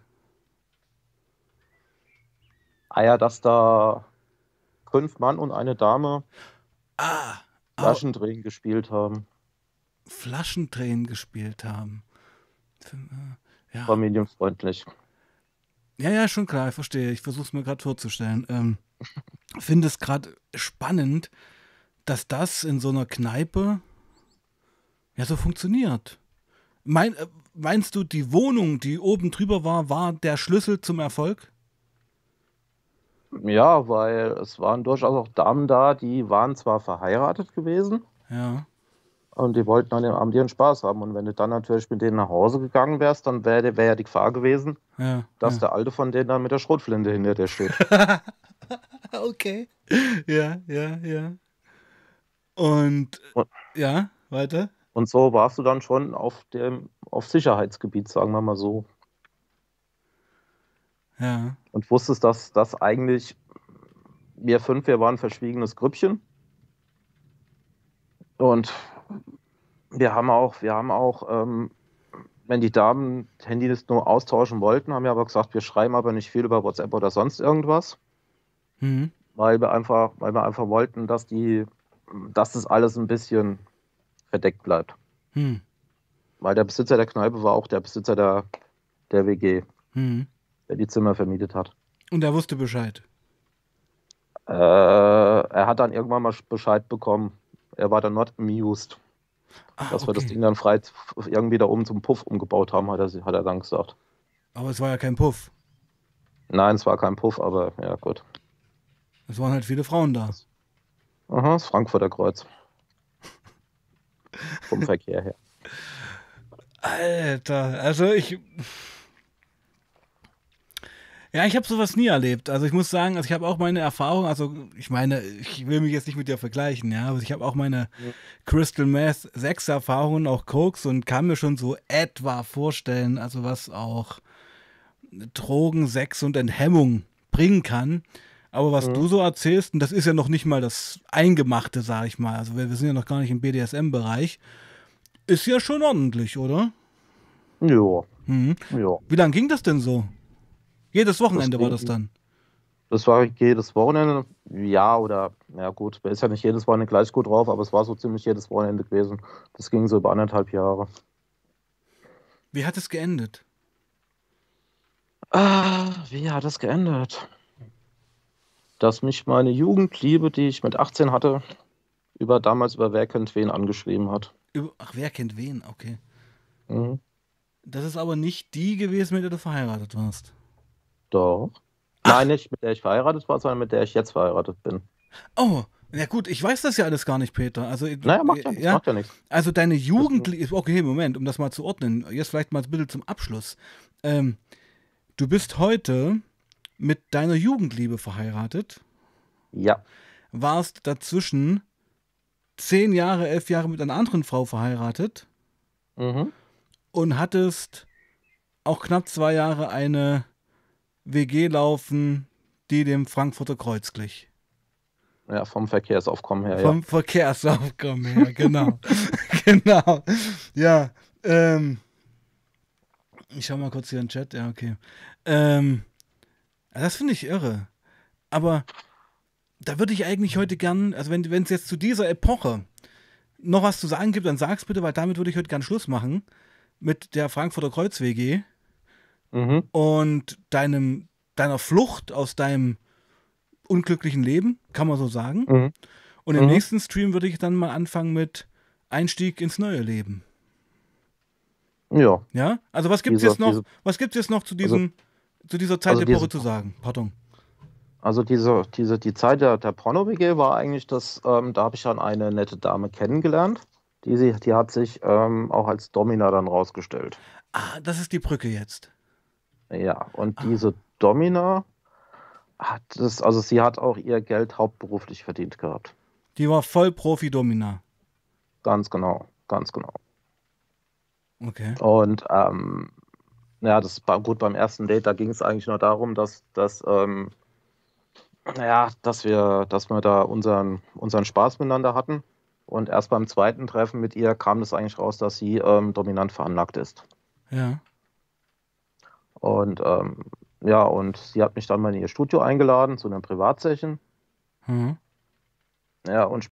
Ah ja, dass da fünf Mann und eine Dame Ah, Flaschendrehen gespielt haben. Flaschentränen gespielt haben. Ja. Familienfreundlich. Ja, ja, schon klar, ich verstehe. Ich versuche es mir gerade vorzustellen. Ähm, Finde es gerade spannend, dass das in so einer Kneipe Ja, so funktioniert. Mein, äh, meinst du, die Wohnung, die oben drüber war, war der Schlüssel zum Erfolg? Ja, weil es waren durchaus auch Damen da, die waren zwar verheiratet gewesen. Ja. Und die wollten an dem Abend ihren Spaß haben. Und wenn du dann natürlich mit denen nach Hause gegangen wärst, dann wäre wär ja die Gefahr gewesen, Ja. dass ja. der Alte von denen dann mit der Schrotflinte hinter dir steht. okay. Ja, ja, ja. Und Und- ja, weiter. Und so warst du dann schon auf dem auf Sicherheitsgebiet, sagen wir mal so. Ja. Und wusstest, dass das eigentlich wir fünf, wir waren ein verschwiegenes Grüppchen. Und wir haben auch, wir haben auch, ähm, wenn die Damen Handys nur austauschen wollten, haben wir aber gesagt, wir schreiben aber nicht viel über WhatsApp oder sonst irgendwas, Mhm. weil wir einfach, weil wir einfach wollten, dass die, dass das alles ein bisschen verdeckt bleibt. Hm. Weil der Besitzer der Kneipe war auch der Besitzer der, der WG, Hm. Der die Zimmer vermietet hat. Und er wusste Bescheid. Äh, er hat dann irgendwann mal Bescheid bekommen. Er war dann not amused, Ah, dass wir das okay. Ding dann frei irgendwie da oben zum Puff umgebaut haben, hat er, hat er dann gesagt. Aber es war ja kein Puff. Nein, es war kein Puff, aber ja gut. Es waren halt viele Frauen da. Aha, das Frankfurter Kreuz. Vom Verkehr her. Alter, also ich. Ja, ich habe sowas nie erlebt. Also ich muss sagen, also ich habe auch meine Erfahrung, also ich meine, ich will mich jetzt nicht mit dir vergleichen, ja, aber ich habe auch meine Crystal Meth 6 Erfahrungen, auch Koks und kann mir schon so etwa vorstellen, also was auch Drogen, Sex und Enthemmung bringen kann. Aber was Mhm. du so erzählst, und das ist ja noch nicht mal das Eingemachte, sag ich mal, also wir, wir sind ja noch gar nicht im BDSM-Bereich, ist ja schon ordentlich, oder? Ja, Mhm. ja. Wie lange ging das denn so? Jedes Wochenende war ging- das dann. Das war jedes Wochenende, ja oder, ja gut, man ist ja nicht jedes Wochenende gleich gut drauf, aber es war so ziemlich jedes Wochenende gewesen. Das ging so über anderthalb Jahre. Wie hat es geendet? Ah, wie hat das geändert? Dass mich meine Jugendliebe, die ich mit 18 hatte, über damals über Wer kennt wen angeschrieben hat. Über, ach, wer kennt wen? Okay. Mhm. Das ist aber nicht die gewesen, mit der du verheiratet warst. Doch. Nein, nicht mit der ich verheiratet war, sondern mit der ich jetzt verheiratet bin. Oh, ja gut, ich weiß das ja alles gar nicht, Peter. Also, Naja, macht ja, nichts, ja, macht ja nichts. also deine Jugendliebe, okay, Moment, um das mal zu ordnen, jetzt vielleicht mal ein bisschen zum Abschluss. Ähm, du bist heute mit deiner Jugendliebe verheiratet, Ja, warst dazwischen zehn Jahre, elf Jahre mit einer anderen Frau verheiratet mhm. und hattest auch knapp zwei Jahre eine WG laufen, die dem Frankfurter Kreuz glich. ja vom Verkehrsaufkommen her, ja. Vom Verkehrsaufkommen her, genau. genau. Ja, ähm, ich schau mal kurz hier in den Chat, ja, okay. Ähm, das finde ich irre. Aber da würde ich eigentlich heute gern, also wenn es jetzt zu dieser Epoche noch was zu sagen gibt, dann sag's bitte, weil damit würde ich heute gern Schluss machen mit der Frankfurter Kreuz WG Mhm. und deinem, deiner Flucht aus deinem unglücklichen Leben, kann man so sagen. Mhm. Und im Mhm. nächsten Stream würde ich dann mal anfangen mit Einstieg ins neue Leben. Ja, Ja? Also was gibt es jetzt noch, diese- was gibt's jetzt noch zu diesem, zu dieser Zeit also der diese- zu sagen? Pardon. also diese, diese, die Zeit der, der Porno-WG war eigentlich das, ähm, da habe ich dann eine nette Dame kennengelernt. Die, die hat sich ähm, auch als Domina dann rausgestellt. Ah, das ist die Brücke jetzt. Ja, und Ah. diese Domina hat es, also sie hat auch ihr Geld hauptberuflich verdient gehabt. Die war voll Profi-Domina. Ganz genau, ganz genau. Okay. Und ähm, ja, das war gut beim ersten Date, da ging es eigentlich nur darum, dass, dass, ähm, naja, dass wir, dass wir da unseren, unseren Spaß miteinander hatten. Und erst beim zweiten Treffen mit ihr kam das eigentlich raus, dass sie ähm, dominant veranlagt ist. Ja. Und ähm, ja, und sie hat mich dann mal in ihr Studio eingeladen zu einem Privatsession. Mhm. Ja, und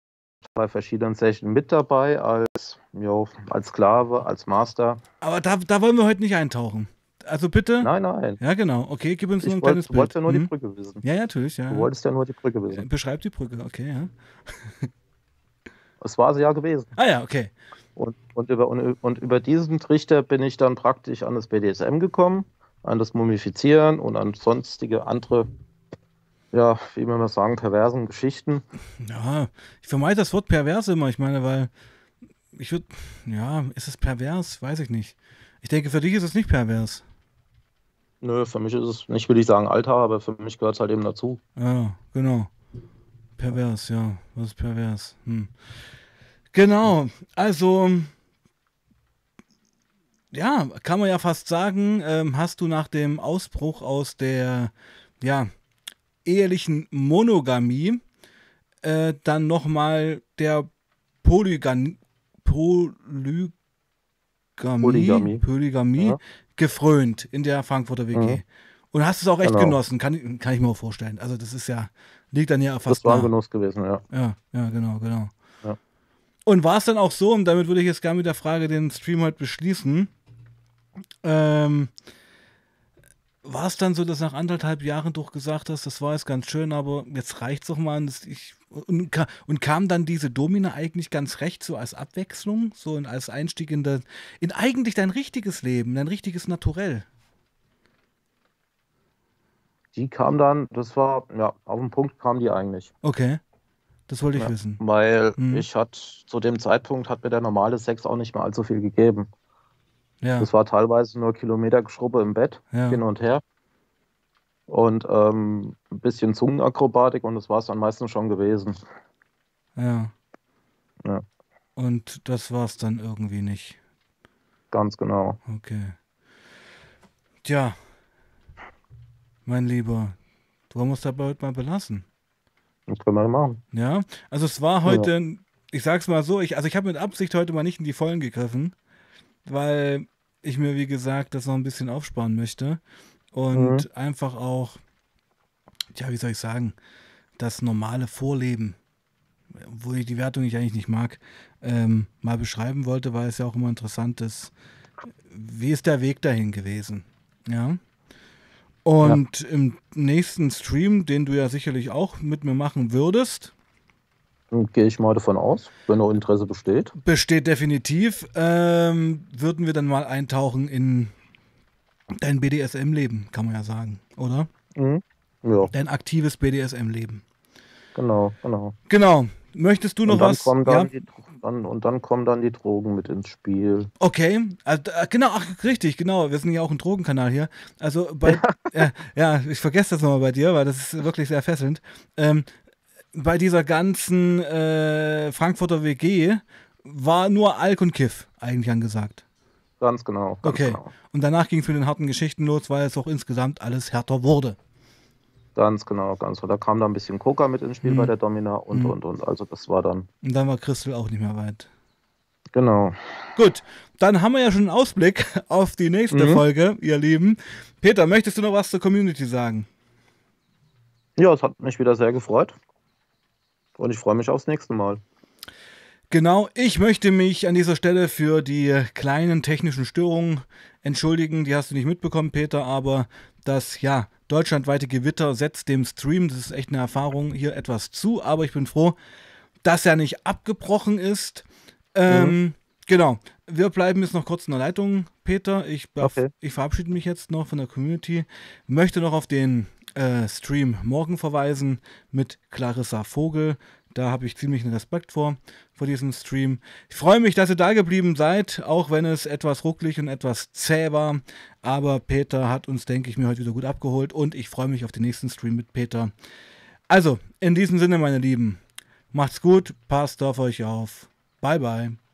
bei verschiedenen Sessions mit dabei als, jo, als Sklave, als Master. Aber da, da wollen wir heute nicht eintauchen. Also bitte. Nein, nein. Ja, genau. Okay, gib uns nur Ich ein kleines wollte wollt Bild. ja nur die Mhm. Brücke wissen. Ja, ja, natürlich. Ja, Du wolltest ja nur die Brücke wissen. Beschreib die Brücke, okay, ja. das war sie ja gewesen. Ah ja, okay. Und, und, über, und, und über diesen Trichter bin ich dann praktisch an das BDSM gekommen, an das Mumifizieren und an sonstige andere, ja, wie man mal sagen, perversen Geschichten. Ja, ich vermeide das Wort pervers immer. Ich meine, weil ich würde, ja, ist es pervers? Weiß ich nicht. Ich denke, für dich ist es nicht pervers. Nö, für mich ist es nicht, will ich sagen, Alter, aber für mich gehört es halt eben dazu. Ja, genau. Pervers, ja. Was ist pervers? Hm. Genau, also ja, kann man ja fast sagen, ähm, hast du nach dem Ausbruch aus der ja, ehelichen Monogamie äh, dann nochmal der Polygamie, Polygamie, Polygamie, Polygamie ja. gefrönt in der Frankfurter WG. Mhm. Und hast es auch echt genau. genossen, kann, kann ich mir auch vorstellen. Also das ist ja, liegt dann ja fast Das war ein Genuss gewesen, ja. Ja, ja, genau, genau. Ja. Und war es dann auch so, und damit würde ich jetzt gerne mit der Frage den Stream heute beschließen, ähm, war es dann so, dass nach anderthalb Jahren doch gesagt hast, das war jetzt ganz schön, aber jetzt reicht es doch mal. Und, ich, und, und, kam dann diese Domina eigentlich ganz recht, so als Abwechslung, so als Einstieg in, de, in eigentlich dein richtiges Leben, dein richtiges Naturell? Die kam dann, das war, ja, auf den Punkt kam die eigentlich. Okay. Das wollte ich ja, wissen. Weil hm. ich hatte, zu dem Zeitpunkt hat mir der normale Sex auch nicht mehr allzu viel gegeben. Ja. Das war teilweise nur Kilometergeschrubbe im Bett, ja. hin und her. Und ähm, ein bisschen Zungenakrobatik und das war es dann meistens schon gewesen. Ja. Ja. Und das war es dann irgendwie nicht. Ganz genau. Okay. Tja, mein Lieber, du musst dabei heute mal belassen. Das können wir machen. Ja, also es war heute, ja. ich sag's mal so, ich, also ich habe mit Absicht heute mal nicht in die Vollen gegriffen weil ich mir, wie gesagt, das noch ein bisschen aufsparen möchte und mhm. einfach auch, ja, wie soll ich sagen, das normale Vorleben, wo ich die Wertung ich eigentlich nicht mag, ähm, mal beschreiben wollte, weil es ja auch immer interessant ist, wie ist der Weg dahin gewesen, ja. Und ja. im nächsten Stream, den du ja sicherlich auch mit mir machen würdest, Gehe ich mal davon aus, wenn noch Interesse besteht. Besteht definitiv. Ähm, würden wir dann mal eintauchen in dein BDSM-Leben, kann man ja sagen, oder? Mhm. Ja. Dein aktives BDSM-Leben. Genau, genau. Genau. Möchtest du noch und dann was? Kommen dann ja? die, dann, und dann kommen dann die Drogen mit ins Spiel. Okay, also, äh, genau, ach, richtig, genau. Wir sind ja auch ein Drogenkanal hier. Also bei, äh, ja, ich vergesse das nochmal bei dir, weil das ist wirklich sehr fesselnd. Ähm, bei dieser ganzen äh, Frankfurter WG war nur Alk und Kiff eigentlich angesagt. Ganz genau. Ganz okay. Genau. Und danach ging es mit den harten Geschichten los, weil es auch insgesamt alles härter wurde. Ganz genau, ganz genau. Da kam da ein bisschen Coca mit ins Spiel mhm. bei der Domina und, mhm. und, und. Also das war dann. Und dann war Christel auch nicht mehr weit. Genau. Gut, dann haben wir ja schon einen Ausblick auf die nächste mhm. Folge, ihr Lieben. Peter, möchtest du noch was zur Community sagen? Ja, es hat mich wieder sehr gefreut. Und ich freue mich aufs nächste Mal. Genau, ich möchte mich an dieser Stelle für die kleinen technischen Störungen entschuldigen. Die hast du nicht mitbekommen, Peter, aber das ja deutschlandweite Gewitter setzt dem Stream, das ist echt eine Erfahrung, hier etwas zu. Aber ich bin froh, dass er nicht abgebrochen ist. Ähm, mhm. Genau, wir bleiben jetzt noch kurz in der Leitung, Peter. Ich, okay. ich verabschiede mich jetzt noch von der Community. Möchte noch auf den äh, Stream morgen verweisen mit Clarissa Vogel. Da habe ich ziemlich einen Respekt vor, vor diesem Stream. Ich freue mich, dass ihr da geblieben seid, auch wenn es etwas rucklig und etwas zäh war. Aber Peter hat uns, denke ich mir, heute wieder gut abgeholt und ich freue mich auf den nächsten Stream mit Peter. Also, in diesem Sinne, meine Lieben, macht's gut, passt auf euch auf. Bye, bye.